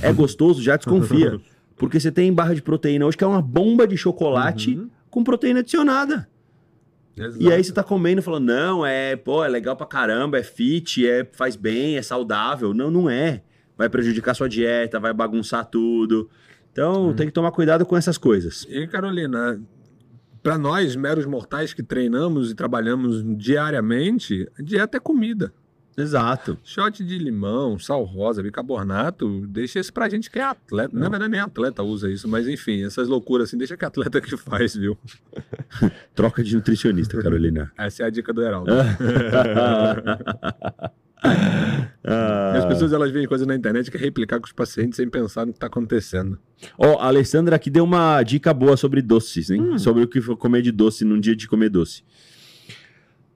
É gostoso, já desconfia. <laughs> Porque você tem barra de proteína hoje que é uma bomba de chocolate Uhum. com proteína adicionada. Exato. E aí você tá comendo e falando, não, é, pô, é legal pra caramba, é fit, é, faz bem, é saudável. Não, não é. Vai prejudicar sua dieta, vai bagunçar tudo. Então tem que tomar cuidado com essas coisas. E Carolina, para nós, meros mortais que treinamos e trabalhamos diariamente, dieta é comida. Exato. Shot de limão, sal rosa, bicarbonato, deixa isso pra gente que é atleta. Na verdade, nem atleta usa isso, mas enfim, essas loucuras assim, deixa que atleta que faz, viu? <laughs> Troca de nutricionista, Carolina. Essa é a dica do Heraldo. <laughs> Ah. As pessoas elas veem coisa na internet que é replicar com os pacientes sem pensar no que tá acontecendo. Ó, a Alessandra aqui deu uma dica boa sobre doces, hein? Sobre o que for comer de doce num dia de comer doce.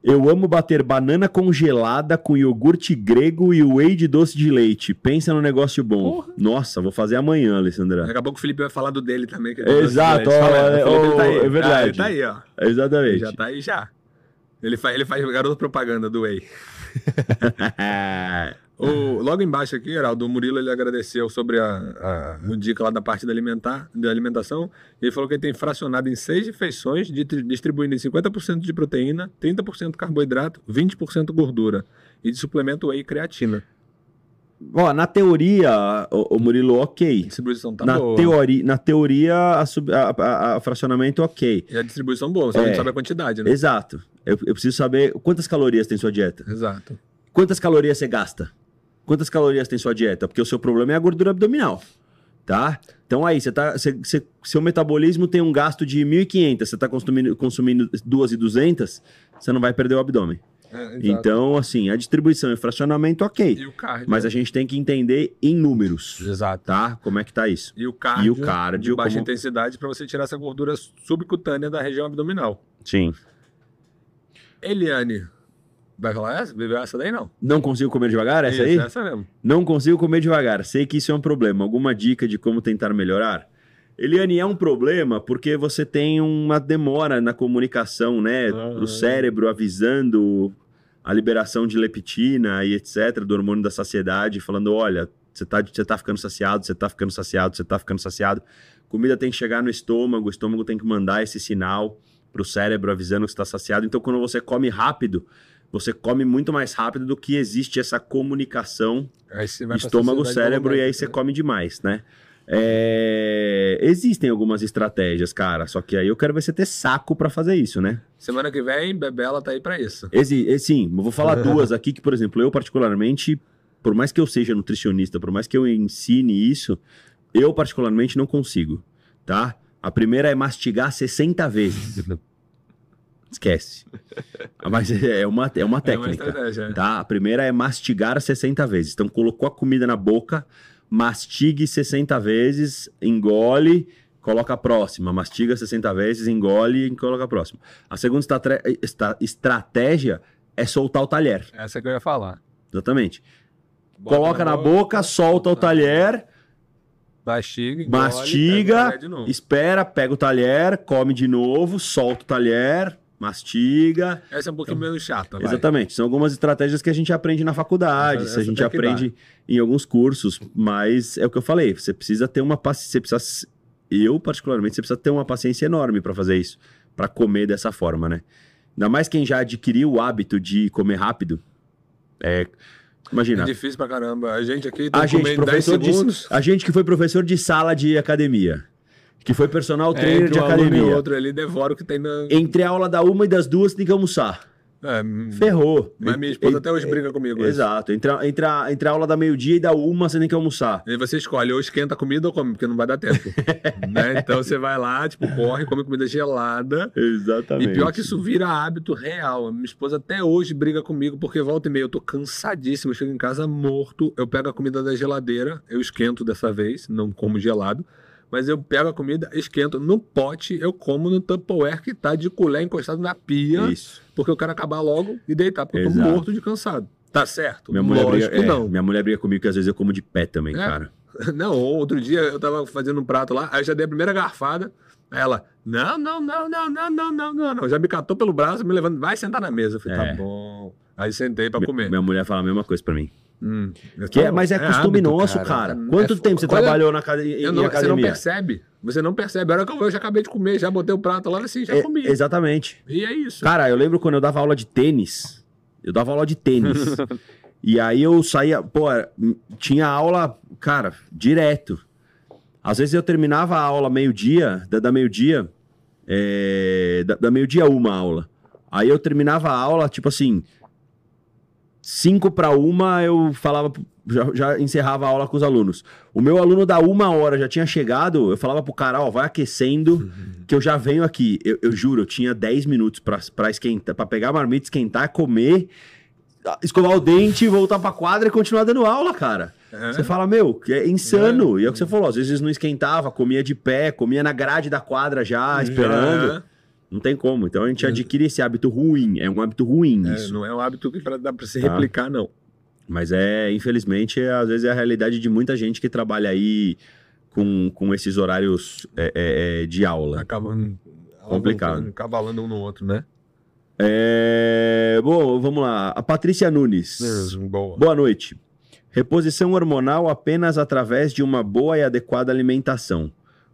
Eu amo bater banana congelada com iogurte grego e whey de doce de leite. Pensa no negócio bom. Porra. Nossa, vou fazer amanhã, Alessandra. Daqui a pouco o Felipe vai falar do dele também. Que Exato, Fala, ó, o Felipe, ele tá é verdade. Ah, ele tá aí, ó. Exatamente. Ele já tá aí já. Ele faz, ele faz garoto propaganda do Whey. <laughs> O, logo embaixo aqui, Heraldo, o Murilo ele agradeceu sobre a, a, o dica lá da parte da, alimentar, da alimentação. Ele falou que ele tem fracionado em seis refeições, de- distribuindo em 50% de proteína, 30% carboidrato, 20% gordura. E de suplemento whey e creatina. Ó, na teoria, o, Murilo, ok. A distribuição tá na, boa. teoria, na teoria, a, sub- a- a- a fracionamento, ok. E a distribuição boa, você É. não sabe a quantidade, né? Exato. Eu, eu preciso saber quantas calorias tem sua dieta. Exato. Quantas calorias você gasta? Quantas calorias tem sua dieta? Porque o seu problema é a gordura abdominal, tá? Então aí, você tá, você- você- seu metabolismo tem um gasto de 1.500, você está consumindo, consumindo 2.200, você não vai perder o abdômen. É. Então, assim, a distribuição e o fracionamento, ok. E o cardio. Mas a gente tem que entender em números, Exato. tá? Como é que tá isso? E o cardio, E o cardio de baixa como- intensidade para você tirar essa gordura subcutânea da região abdominal. Sim. Eliane, vai falar essa? Viveu essa daí não? Não consigo comer devagar, essa Isso, aí? essa mesmo. Não consigo comer devagar. Sei que isso é um problema. Alguma dica de como tentar melhorar? Eliane, é um problema porque você tem uma demora na comunicação, né? Aham. O cérebro avisando a liberação de leptina e etc., do hormônio da saciedade, falando: olha, você tá, você tá ficando saciado, você tá ficando saciado, você tá ficando saciado. Comida tem que chegar no estômago, o estômago tem que mandar esse sinal pro cérebro avisando que está saciado. Então, quando você come rápido, você come muito mais rápido do que existe essa comunicação Aí você vai pra estômago, saciedade cérebro, e aí você né? come demais, né? É, Existem algumas estratégias, cara, só que aí eu quero ver você ter saco pra fazer isso, né? Semana que vem, Bebela tá aí pra isso. Exi... Sim, eu vou falar <laughs> duas aqui que, por exemplo, eu particularmente, por mais que eu seja nutricionista, por mais que eu ensine isso, eu particularmente não consigo, tá? A primeira é mastigar 60 vezes. Esquece. Mas é uma, é uma É uma técnica. estratégia. Tá? A primeira é mastigar 60 vezes. Então, colocou a comida na boca, mastigue 60 vezes, engole, coloca a próxima. Mastiga 60 vezes, engole e coloca a próxima. A segunda estra- estratégia é soltar o talher. Essa que eu ia falar. Exatamente. Bota coloca na boca, solta o talher, Mastiga, engole, mastiga, espera, pega o talher, come de novo, solta o talher, mastiga. Essa é um pouquinho menos chata, vai. Exatamente. São algumas estratégias que a gente aprende na faculdade, Essa- a gente aprende em alguns cursos, mas é o que eu falei, você precisa ter uma paciência, você precisa eu particularmente, você precisa ter uma paciência enorme para fazer isso, para comer dessa forma, né? Ainda mais quem já adquiriu o hábito de comer rápido. É, imagina, É difícil pra caramba. A gente aqui tá a gente, comendo 10 professor de, a gente que foi professor de sala de academia, que foi personal É, trainer entre de um e academia. outro ali, devora o que tem na... Entre a aula da uma e das duas tem que almoçar. É, hum, Ferrou. Mas minha esposa até hoje briga comigo. Exato. Entre a, entre, a, entre a aula da meio-dia e da uma, você tem que almoçar. E você escolhe ou esquenta a comida ou come, porque não vai dar tempo. <laughs> né? Então você vai lá, tipo, corre, come comida gelada. Exatamente. E pior que isso vira hábito real. Minha esposa até hoje briga comigo, porque volta e meia eu tô cansadíssimo, eu chego em casa morto, eu pego a comida da geladeira, eu esquento dessa vez, não como gelado, mas eu pego a comida, esquento no pote, eu como no Tupperware que tá de colher encostado na pia, Isso. porque eu quero acabar logo e deitar, porque eu tô Exato. morto de cansado. Tá certo? Minha mulher, Lógico briga, é, não. minha mulher briga comigo que às vezes eu como de pé também, É. cara. <laughs> Não, outro dia eu tava fazendo um prato lá, aí eu já dei a primeira garfada, ela, não, não, não, não, não, não, não, não, não. Já me catou pelo braço, me levando, vai sentar na mesa. Eu falei, É. tá bom. Aí sentei pra Mi- comer. Minha mulher fala a mesma coisa pra mim. Hum, Que é, mas é, costume hábito, nosso, cara. Quanto É- tempo você Olha, trabalhou na acad- em, eu não- Você não academia? percebe. Você não percebe. A hora que eu vou, eu já acabei de comer, já botei o prato lá assim, já É, comi. exatamente. E é isso. Cara, eu lembro quando eu dava aula de tênis. Eu dava aula de tênis. <laughs> e aí eu saía, pô, tinha aula, cara, direto. Às vezes eu terminava a aula meio-dia, da, da meio-dia, é, da, da meio-dia uma aula. Aí eu terminava a aula, tipo assim, cinco para uma, eu falava, já, já encerrava a aula com os alunos. O meu aluno da uma hora já tinha chegado, eu falava pro cara, ó, vai aquecendo, que eu já venho aqui. Eu, eu juro, eu tinha 10 minutos pra, pra esquentar, pra pegar a marmita, esquentar, comer, escovar o dente, voltar pra quadra e continuar dando aula, cara. É. Você fala, meu, que é insano. E é o que você falou, às vezes não esquentava, comia de pé, comia na grade da quadra já, esperando. Não tem como. Então a gente adquire esse hábito ruim. É um hábito ruim É, isso. não é um hábito que pra- dá pra se Tá. replicar, não. Mas é, infelizmente, é, às vezes é a realidade de muita gente que trabalha aí com, com esses horários é, é, é, de aula. Acaba Complicado. Cavalando um no outro, né? É, bom, vamos lá. A Patrícia Nunes. Boa. Boa noite. Reposição hormonal apenas através de uma boa e adequada alimentação.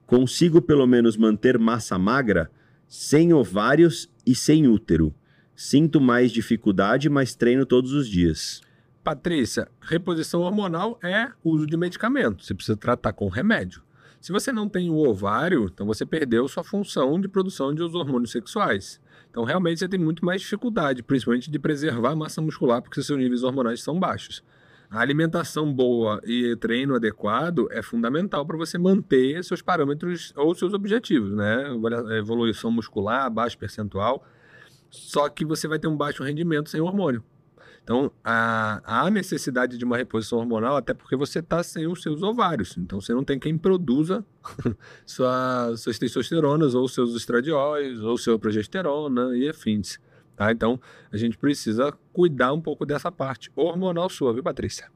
Consigo pelo menos manter massa magra, sem ovários e sem útero. Sinto mais dificuldade, mas treino todos os dias. Patrícia, reposição hormonal é uso de medicamento. Você precisa tratar com remédio. Se você não tem o ovário, então você perdeu sua função de produção de os hormônios sexuais. Então, realmente, você tem muito mais dificuldade, principalmente de preservar a massa muscular, porque seus níveis hormonais são baixos. A alimentação boa e treino adequado é fundamental para você manter seus parâmetros ou seus objetivos, né? Evolução muscular, baixo percentual. só que você vai ter um baixo rendimento sem hormônio. Então, há, necessidade de uma reposição hormonal, até porque você está sem os seus ovários. Então, você não tem quem produza <laughs> sua, suas testosteronas, ou seus estradióis, ou sua progesterona e afins. Tá? Então, a gente precisa cuidar um pouco dessa parte hormonal sua, viu, Patrícia?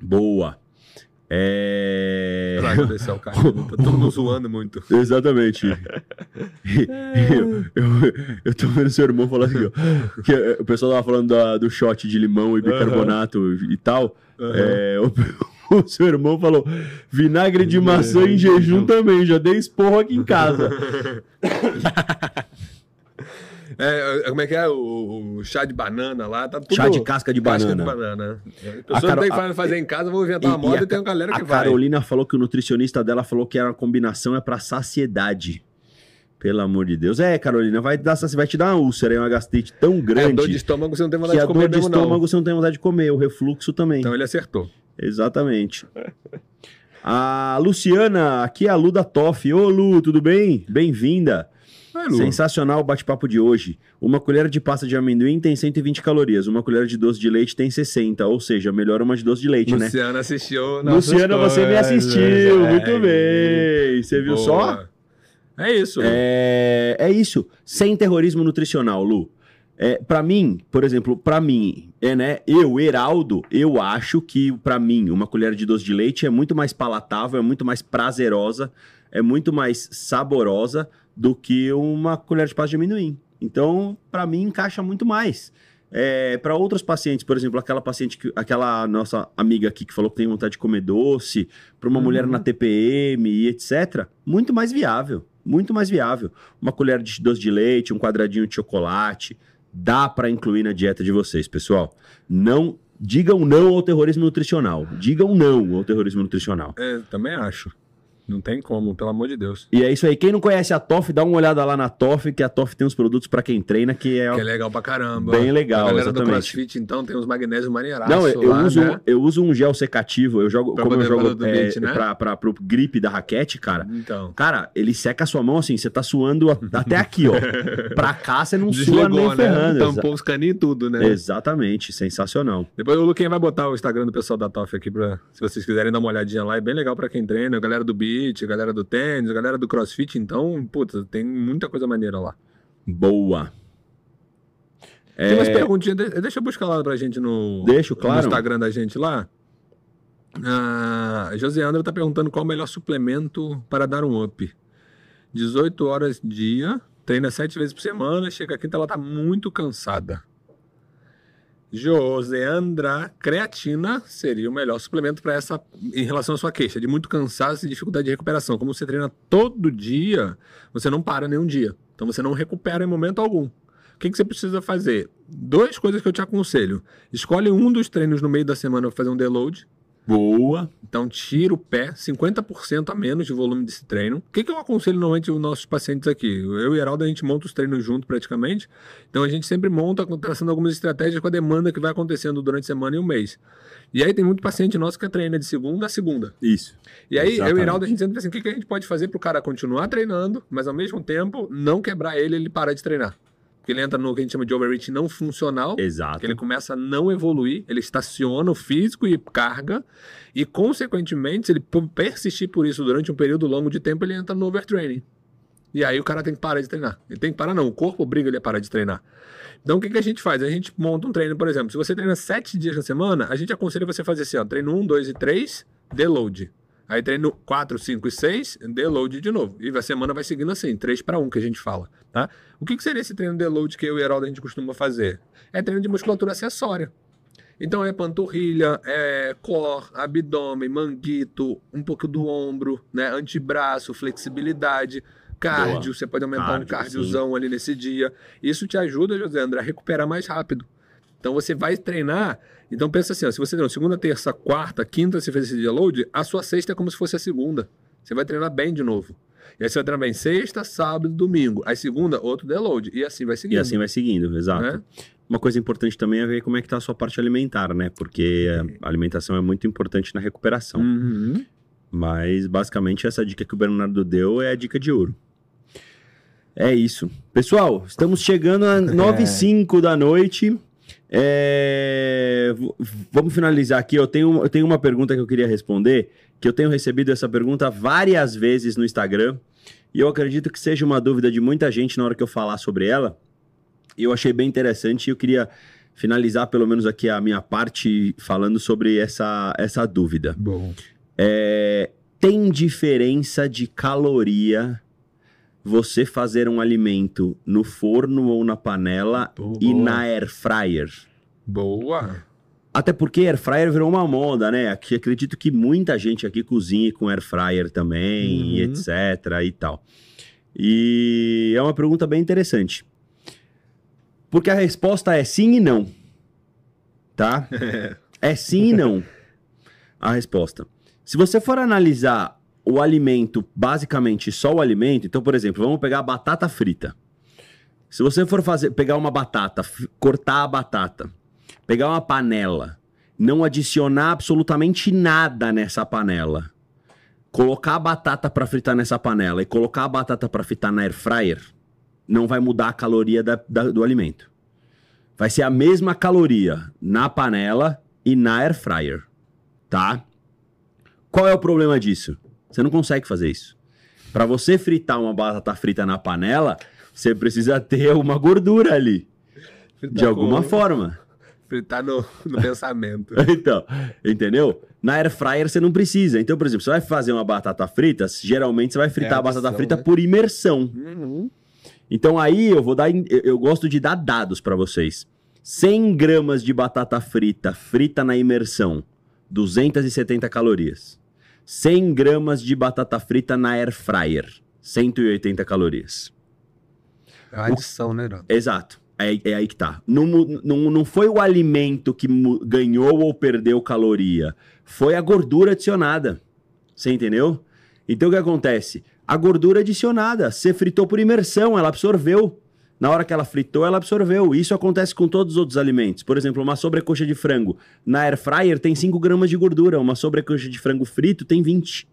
Boa. É... Cara, tá todo mundo zoando muito. <laughs> Exatamente. eu, eu, eu tô vendo seu irmão falar assim, ó, que eh, o pessoal tava falando da- do shot de limão e bicarbonato e tal. É, o, <laughs> o seu irmão falou: vinagre de maçã em jejum também, já dei esporro aqui em casa. <laughs> É, como é que é? O, o chá de banana lá, tá tudo... Chá de casca de Casca banana. de banana. A A pessoa Caro- não tem a- que fazer em casa, vou inventar uma moda e e, tem uma galera que A vai. Carolina falou que o nutricionista dela falou que era uma combinação é pra saciedade. Pelo amor de Deus. É, Carolina, vai, dar, vai te dar uma úlcera, e uma gastrite tão É, grande dor de estômago você não tem vontade a de comer dor de mesmo, estômago não. você não tem vontade de comer, o refluxo também. Então ele acertou. Exatamente. A Luciana, aqui é a Lu da Toff. Ô Lu, tudo bem? Bem-vinda. É, Lu. Sensacional o bate-papo de hoje. Uma colher de pasta de amendoim tem 120 calorias, uma colher de doce de leite tem 60, ou seja, melhor uma de doce de leite, né? Luciana assistiu. Luciana, você me assistiu, É, muito bem. Você viu boa. só? É isso. É, é isso. Sem terrorismo nutricional, Lu. É, para mim, por exemplo, para mim, é, né, eu, Heraldo, eu acho que para mim uma colher de doce de leite é muito mais palatável, é muito mais prazerosa, é muito mais saborosa do que uma colher de pasta de amendoim. Então, para mim encaixa muito mais. É, para outros pacientes, por exemplo, aquela paciente que, aquela nossa amiga aqui que falou que tem vontade de comer doce, para uma Uhum. mulher na TPM e etc, muito mais viável, muito mais viável. Uma colher de doce de leite, um quadradinho de chocolate, dá para incluir na dieta de vocês, pessoal. Não digam não ao terrorismo nutricional. Digam não ao terrorismo nutricional. É, também acho. Não tem como, pelo amor de Deus. E é isso aí. Quem não conhece a TOF, dá uma olhada lá na TOF, que a TOF tem uns produtos para quem treina que é Que é legal pra caramba. Bem legal, A galera do exatamente. CrossFit, então, tem uns magnésios maneiraços Não, eu, eu lá, uso, né? eu uso um gel secativo. Eu jogo, Pra como eu jogo do é, beat, né? pra, pra, pro grip da raquete, cara. Então. Cara, ele seca a sua mão assim, você tá suando até aqui, ó. <laughs> pra cá você não sua nem né? ferrando. Tampou os caninhos e tudo, né? Exatamente, sensacional. Depois o Luquinha vai botar o Instagram do pessoal da TOF aqui pra. Se vocês quiserem dar uma olhadinha lá, é bem legal pra quem treina. A galera do beat, a galera do tênis, a galera do crossfit, então, puta, tem muita coisa maneira lá. Boa. Tem umas É, perguntinhas, de- deixa eu buscar lá pra gente no, Deixo, no claro. Instagram da gente lá. Ah, Joseandra tá perguntando qual o melhor suplemento para dar um up. 18 horas dia, treina 7 vezes por semana, chega quinta, ela tá muito cansada. Joseandra, creatina seria o melhor suplemento para essa em relação à sua queixa de muito cansaço e dificuldade de recuperação. Como você treina todo dia, você não para nenhum dia. Então você não recupera em momento algum. O que, que você precisa fazer? Duas coisas que eu te aconselho. Escolhe um dos treinos no meio da semana para fazer um deload. Boa. Então tira o pé, 50% a menos de volume desse treino. O que, que eu aconselho normalmente os nossos pacientes aqui? Eu e o Heraldo, a gente monta os treinos junto praticamente. Então a gente sempre monta, traçando algumas estratégias com a demanda que vai acontecendo durante a semana e o mês. E aí tem muito paciente nosso que treina de segunda a segunda. Isso. E aí, eu e Exatamente. o Heraldo, a gente sempre pensa assim, o que, que a gente pode fazer pro cara continuar treinando, mas ao mesmo tempo não quebrar ele e ele parar de treinar. Porque ele entra no que a gente chama de overreach não funcional, Exato. que ele começa a não evoluir, ele estaciona o físico e carga, e consequentemente, se ele persistir por isso durante um período longo de tempo, ele entra no overtraining. E aí o cara tem que parar de treinar. Ele tem que parar, não, o corpo obriga ele a parar de treinar. Então o que, que a gente faz? A gente monta um treino, por exemplo, se você treina sete dias na semana, a gente aconselha você fazer assim, ó, treino 1, 2 e 3, deload. Aí treino 4, 5 e 6, deload de novo. E a semana vai seguindo assim, 3 para 1 que a gente fala, tá? O que, que seria esse treino deload que eu e o Heraldo a gente costuma fazer? É treino de musculatura acessória. Então é panturrilha, é core, abdômen, manguito, um pouco do ombro, né? Antebraço, flexibilidade, cardio. Você pode aumentar um Cardio, cardiozão ali nesse dia. Isso te ajuda, José André, a recuperar mais rápido. Então você vai treinar. Então pensa assim: ó, se você treinou segunda, terça, quarta, quinta, você fez esse dia load, a sua sexta é como se fosse a segunda. Você vai treinar bem de novo. E aí você vai treinar bem sexta, sábado, domingo. Aí segunda, outro deload. E assim vai seguindo. E assim vai seguindo, exato. Né? Uma coisa importante também é ver como é que tá a sua parte alimentar, né? Porque a alimentação é muito importante na recuperação. Uhum. Mas basicamente essa dica que o Bernardo deu é a dica de ouro. É isso. Pessoal, estamos chegando a <laughs> 9 e 5 da noite. É, Vamos finalizar aqui. Eu tenho, eu tenho uma pergunta que eu queria responder, que eu tenho recebido essa pergunta várias vezes no Instagram, e eu acredito que seja uma dúvida de muita gente na hora que eu falar sobre ela. E eu achei bem interessante e eu queria finalizar pelo menos aqui a minha parte falando sobre essa, essa dúvida. Bom. É, tem diferença de caloria você fazer um alimento no forno ou na panela Boa. e na air fryer? Boa. Até porque air fryer virou uma moda, né? Aqui, acredito que muita gente aqui cozinha com air fryer também, e Uhum. etc e tal. E é uma pergunta bem interessante. Porque a resposta é sim e não. Tá? <laughs> É sim e não. A resposta. Se você for analisar o alimento, basicamente só o alimento, então, por exemplo, vamos pegar a batata frita. Se você for fazer, pegar uma batata, cortar a batata, pegar uma panela, não adicionar absolutamente nada nessa panela, colocar a batata para fritar nessa panela e colocar a batata para fritar na air fryer, não vai mudar a caloria da- da- do alimento. Vai ser a mesma caloria na panela e na air fryer, tá? Qual é o problema disso? Você não consegue fazer isso. Para você fritar uma batata frita na panela, você precisa ter uma gordura ali, de alguma forma. Fritar no, no <laughs> pensamento. Então, entendeu? Na air fryer você não precisa. Então, por exemplo, você vai fazer uma batata frita, geralmente você vai fritar É a batata adição, frita né? por imersão. Uhum. Então aí eu vou dar, eu gosto de dar dados para vocês. 100 gramas de batata frita frita na imersão, 270 calorias. 100 gramas de batata frita na air fryer, 180 calorias. É uma adição, né, Herói? Exato. É, é aí que tá. Não, não, não foi o alimento que ganhou ou perdeu caloria. Foi a gordura adicionada. Você entendeu? Então o que acontece? A gordura adicionada. Você fritou por imersão, ela absorveu. Na hora que ela fritou, ela absorveu. Isso acontece com todos os outros alimentos. Por exemplo, uma sobrecoxa de frango. Na air fryer tem 5 gramas de gordura. Uma sobrecoxa de frango frito tem 20.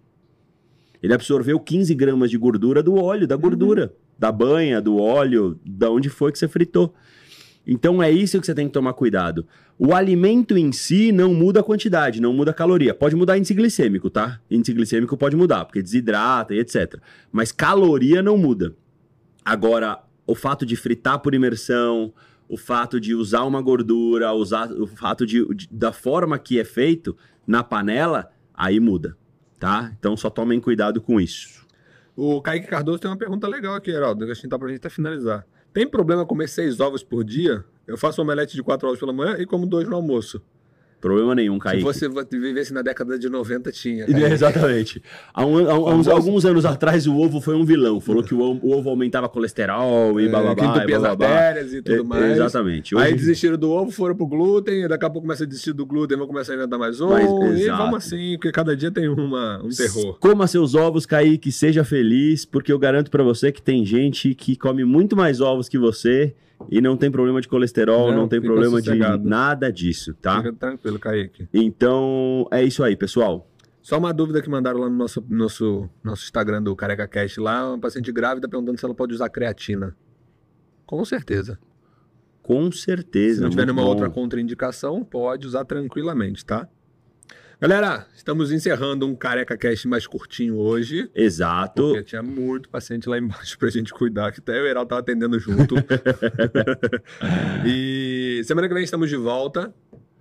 Ele absorveu 15 gramas de gordura do óleo, da gordura, da banha, do óleo, da onde foi que você fritou. Então é isso que você tem que tomar cuidado. O alimento em si não muda a quantidade, não muda a caloria. Pode mudar índice glicêmico, tá? Índice glicêmico pode mudar, porque desidrata e etc. Mas caloria não muda. Agora, o fato de fritar por imersão, o fato de usar uma gordura, usar o fato de, de- da forma que é feito na panela, aí muda, tá? Então só tomem cuidado com isso. O Kaique Cardoso tem uma pergunta legal aqui, Heraldo, que a gente tá pra gente até finalizar. Tem problema comer seis ovos por dia? Eu faço um omelete de quatro ovos pela manhã e como dois no almoço. Problema nenhum, Kaique. Se você vivesse na década de 90, tinha. É, Kaique. Exatamente. Há, um- há um- alguns anos atrás, o ovo foi um vilão. Falou que o, ovo- o ovo aumentava colesterol e É, blá que entupia as artérias e tudo É, mais. Exatamente. Aí Hoje- desistiram do ovo, foram pro glúten, daqui a pouco começa a desistir do glúten, vão começar a inventar mais um. Mas, e exato. vamos assim, porque cada dia tem uma, um terror. Coma seus ovos, Kaique, seja feliz, porque eu garanto pra você que tem gente que come muito mais ovos que você e não tem problema de colesterol, não, Não, tem problema de sossegado. nada disso, tá? Fica tranquilo, Kaique. Então, é isso aí, pessoal. Só uma dúvida que mandaram lá no nosso, nosso, nosso Instagram do Careca Cast lá, uma paciente grávida perguntando se ela pode usar creatina. Com certeza. Com Se certeza. não tiver nenhuma outra contraindicação, pode usar tranquilamente, tá? Galera, estamos encerrando um Careca Cast mais curtinho hoje. Exato. Porque tinha muito paciente lá embaixo pra gente cuidar, que até o Heraldo tava atendendo junto. <laughs> e semana que vem estamos de volta,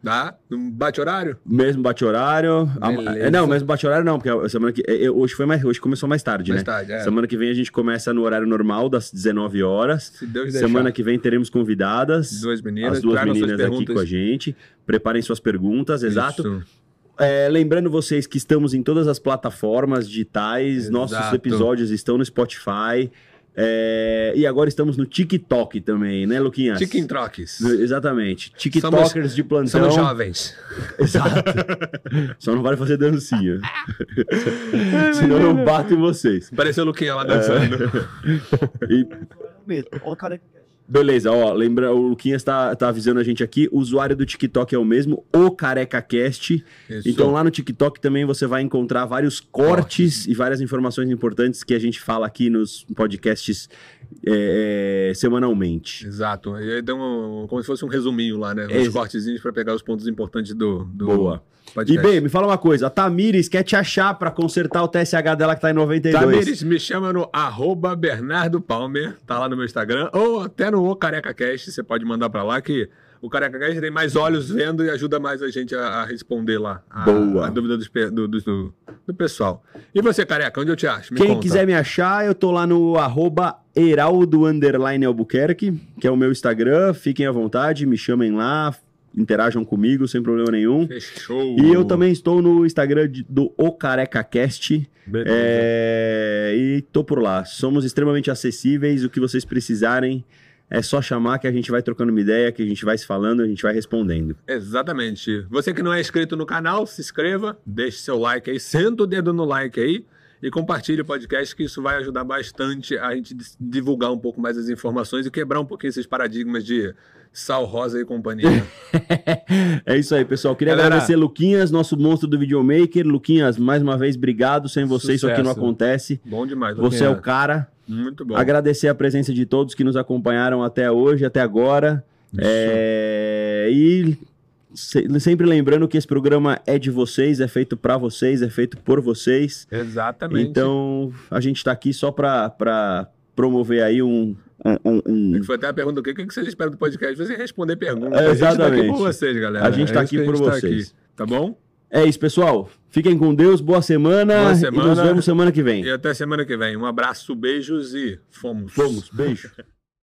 tá? No bate horário? Mesmo bate-horário. A- Beleza. é, Não, mesmo bate-horário não, porque semana que. é, é, Hoje foi mais. Hoje começou mais tarde, Mais né? tarde, é. Semana que vem a gente começa no horário normal, das 19 horas. Se Deus deixar. Semana que vem teremos convidadas. Duas meninas, as duas meninas aqui com a gente. Preparem suas perguntas, exato. Isso. É, lembrando vocês que estamos em todas as plataformas digitais, Exato. nossos episódios estão no Spotify. é, e agora estamos no TikTok também, né, Luquinhas? No- Exatamente. TikTokers de plantão. Somos jovens. <laughs> Exato. Só não vale fazer dancinha. Senão eu bato em vocês. Pareceu o Luquinha lá dançando. <laughs> E Mesmo. Ó, cara, Beleza, ó, lembra, o Luquinhas tá, tá avisando a gente aqui, o usuário do TikTok é o mesmo, o CarecaCast. Isso. Então lá no TikTok também você vai encontrar vários cortes e várias informações importantes que a gente fala aqui nos podcasts é, é, semanalmente. Exato. E aí dá um, como se fosse um resuminho lá, né? Ex- cortezinhos pra pegar os pontos importantes do, do Boa. E podcast. bem, me fala uma coisa, a Tamires quer te achar pra consertar o TSH dela que tá em 92. Tamires, me chama no arroba Bernardo Palmer, tá lá no meu Instagram, ou até no O Careca Cast, você pode mandar pra lá que o Careca Cast tem mais olhos vendo e ajuda mais a gente a, a responder lá a, Boa. a dúvida dos do, do, do- do pessoal. E você, Careca, onde eu te acho? Me Quem conta. quiser me achar, eu tô lá no arroba Heraldo Albuquerque, que é o meu Instagram. Fiquem à vontade, me chamem lá, interajam comigo sem problema nenhum. Fechou. E eu também estou no Instagram de- do O Careca Cast. É, e tô por lá. Somos extremamente acessíveis. O que vocês precisarem é só chamar que a gente vai trocando uma ideia, que a gente vai se falando, a gente vai respondendo. Exatamente. Você que não é inscrito no canal, se inscreva, deixe seu like aí, senta o dedo no like aí e compartilhe o podcast, que isso vai ajudar bastante a gente divulgar um pouco mais as informações e quebrar um pouquinho esses paradigmas de sal rosa e companhia. <laughs> é isso aí, pessoal. Queria Galera- agradecer Luquinhas, nosso monstro do videomaker. Luquinhas, mais uma vez, obrigado. Sem você isso aqui não Sucesso. acontece. bom demais. Você é o cara. Muito bom. Agradecer a presença de todos que nos acompanharam até hoje, até agora. É, E sempre lembrando que esse programa é de vocês, é feito pra vocês, é feito por vocês. Exatamente. Então a gente tá aqui só pra, pra promover aí um. um- um- Foi até a pergunta: o que, o que vocês esperam do podcast? Você responder perguntas. É, A gente tá aqui exatamente. por vocês, galera. A gente tá É aqui por tá vocês. aqui, tá bom? É isso, pessoal. Fiquem com Deus, boa semana, Boa e semana. nos vemos semana que vem. E até semana que vem. Um abraço, beijos e fomos. Vamos, beijo. <laughs>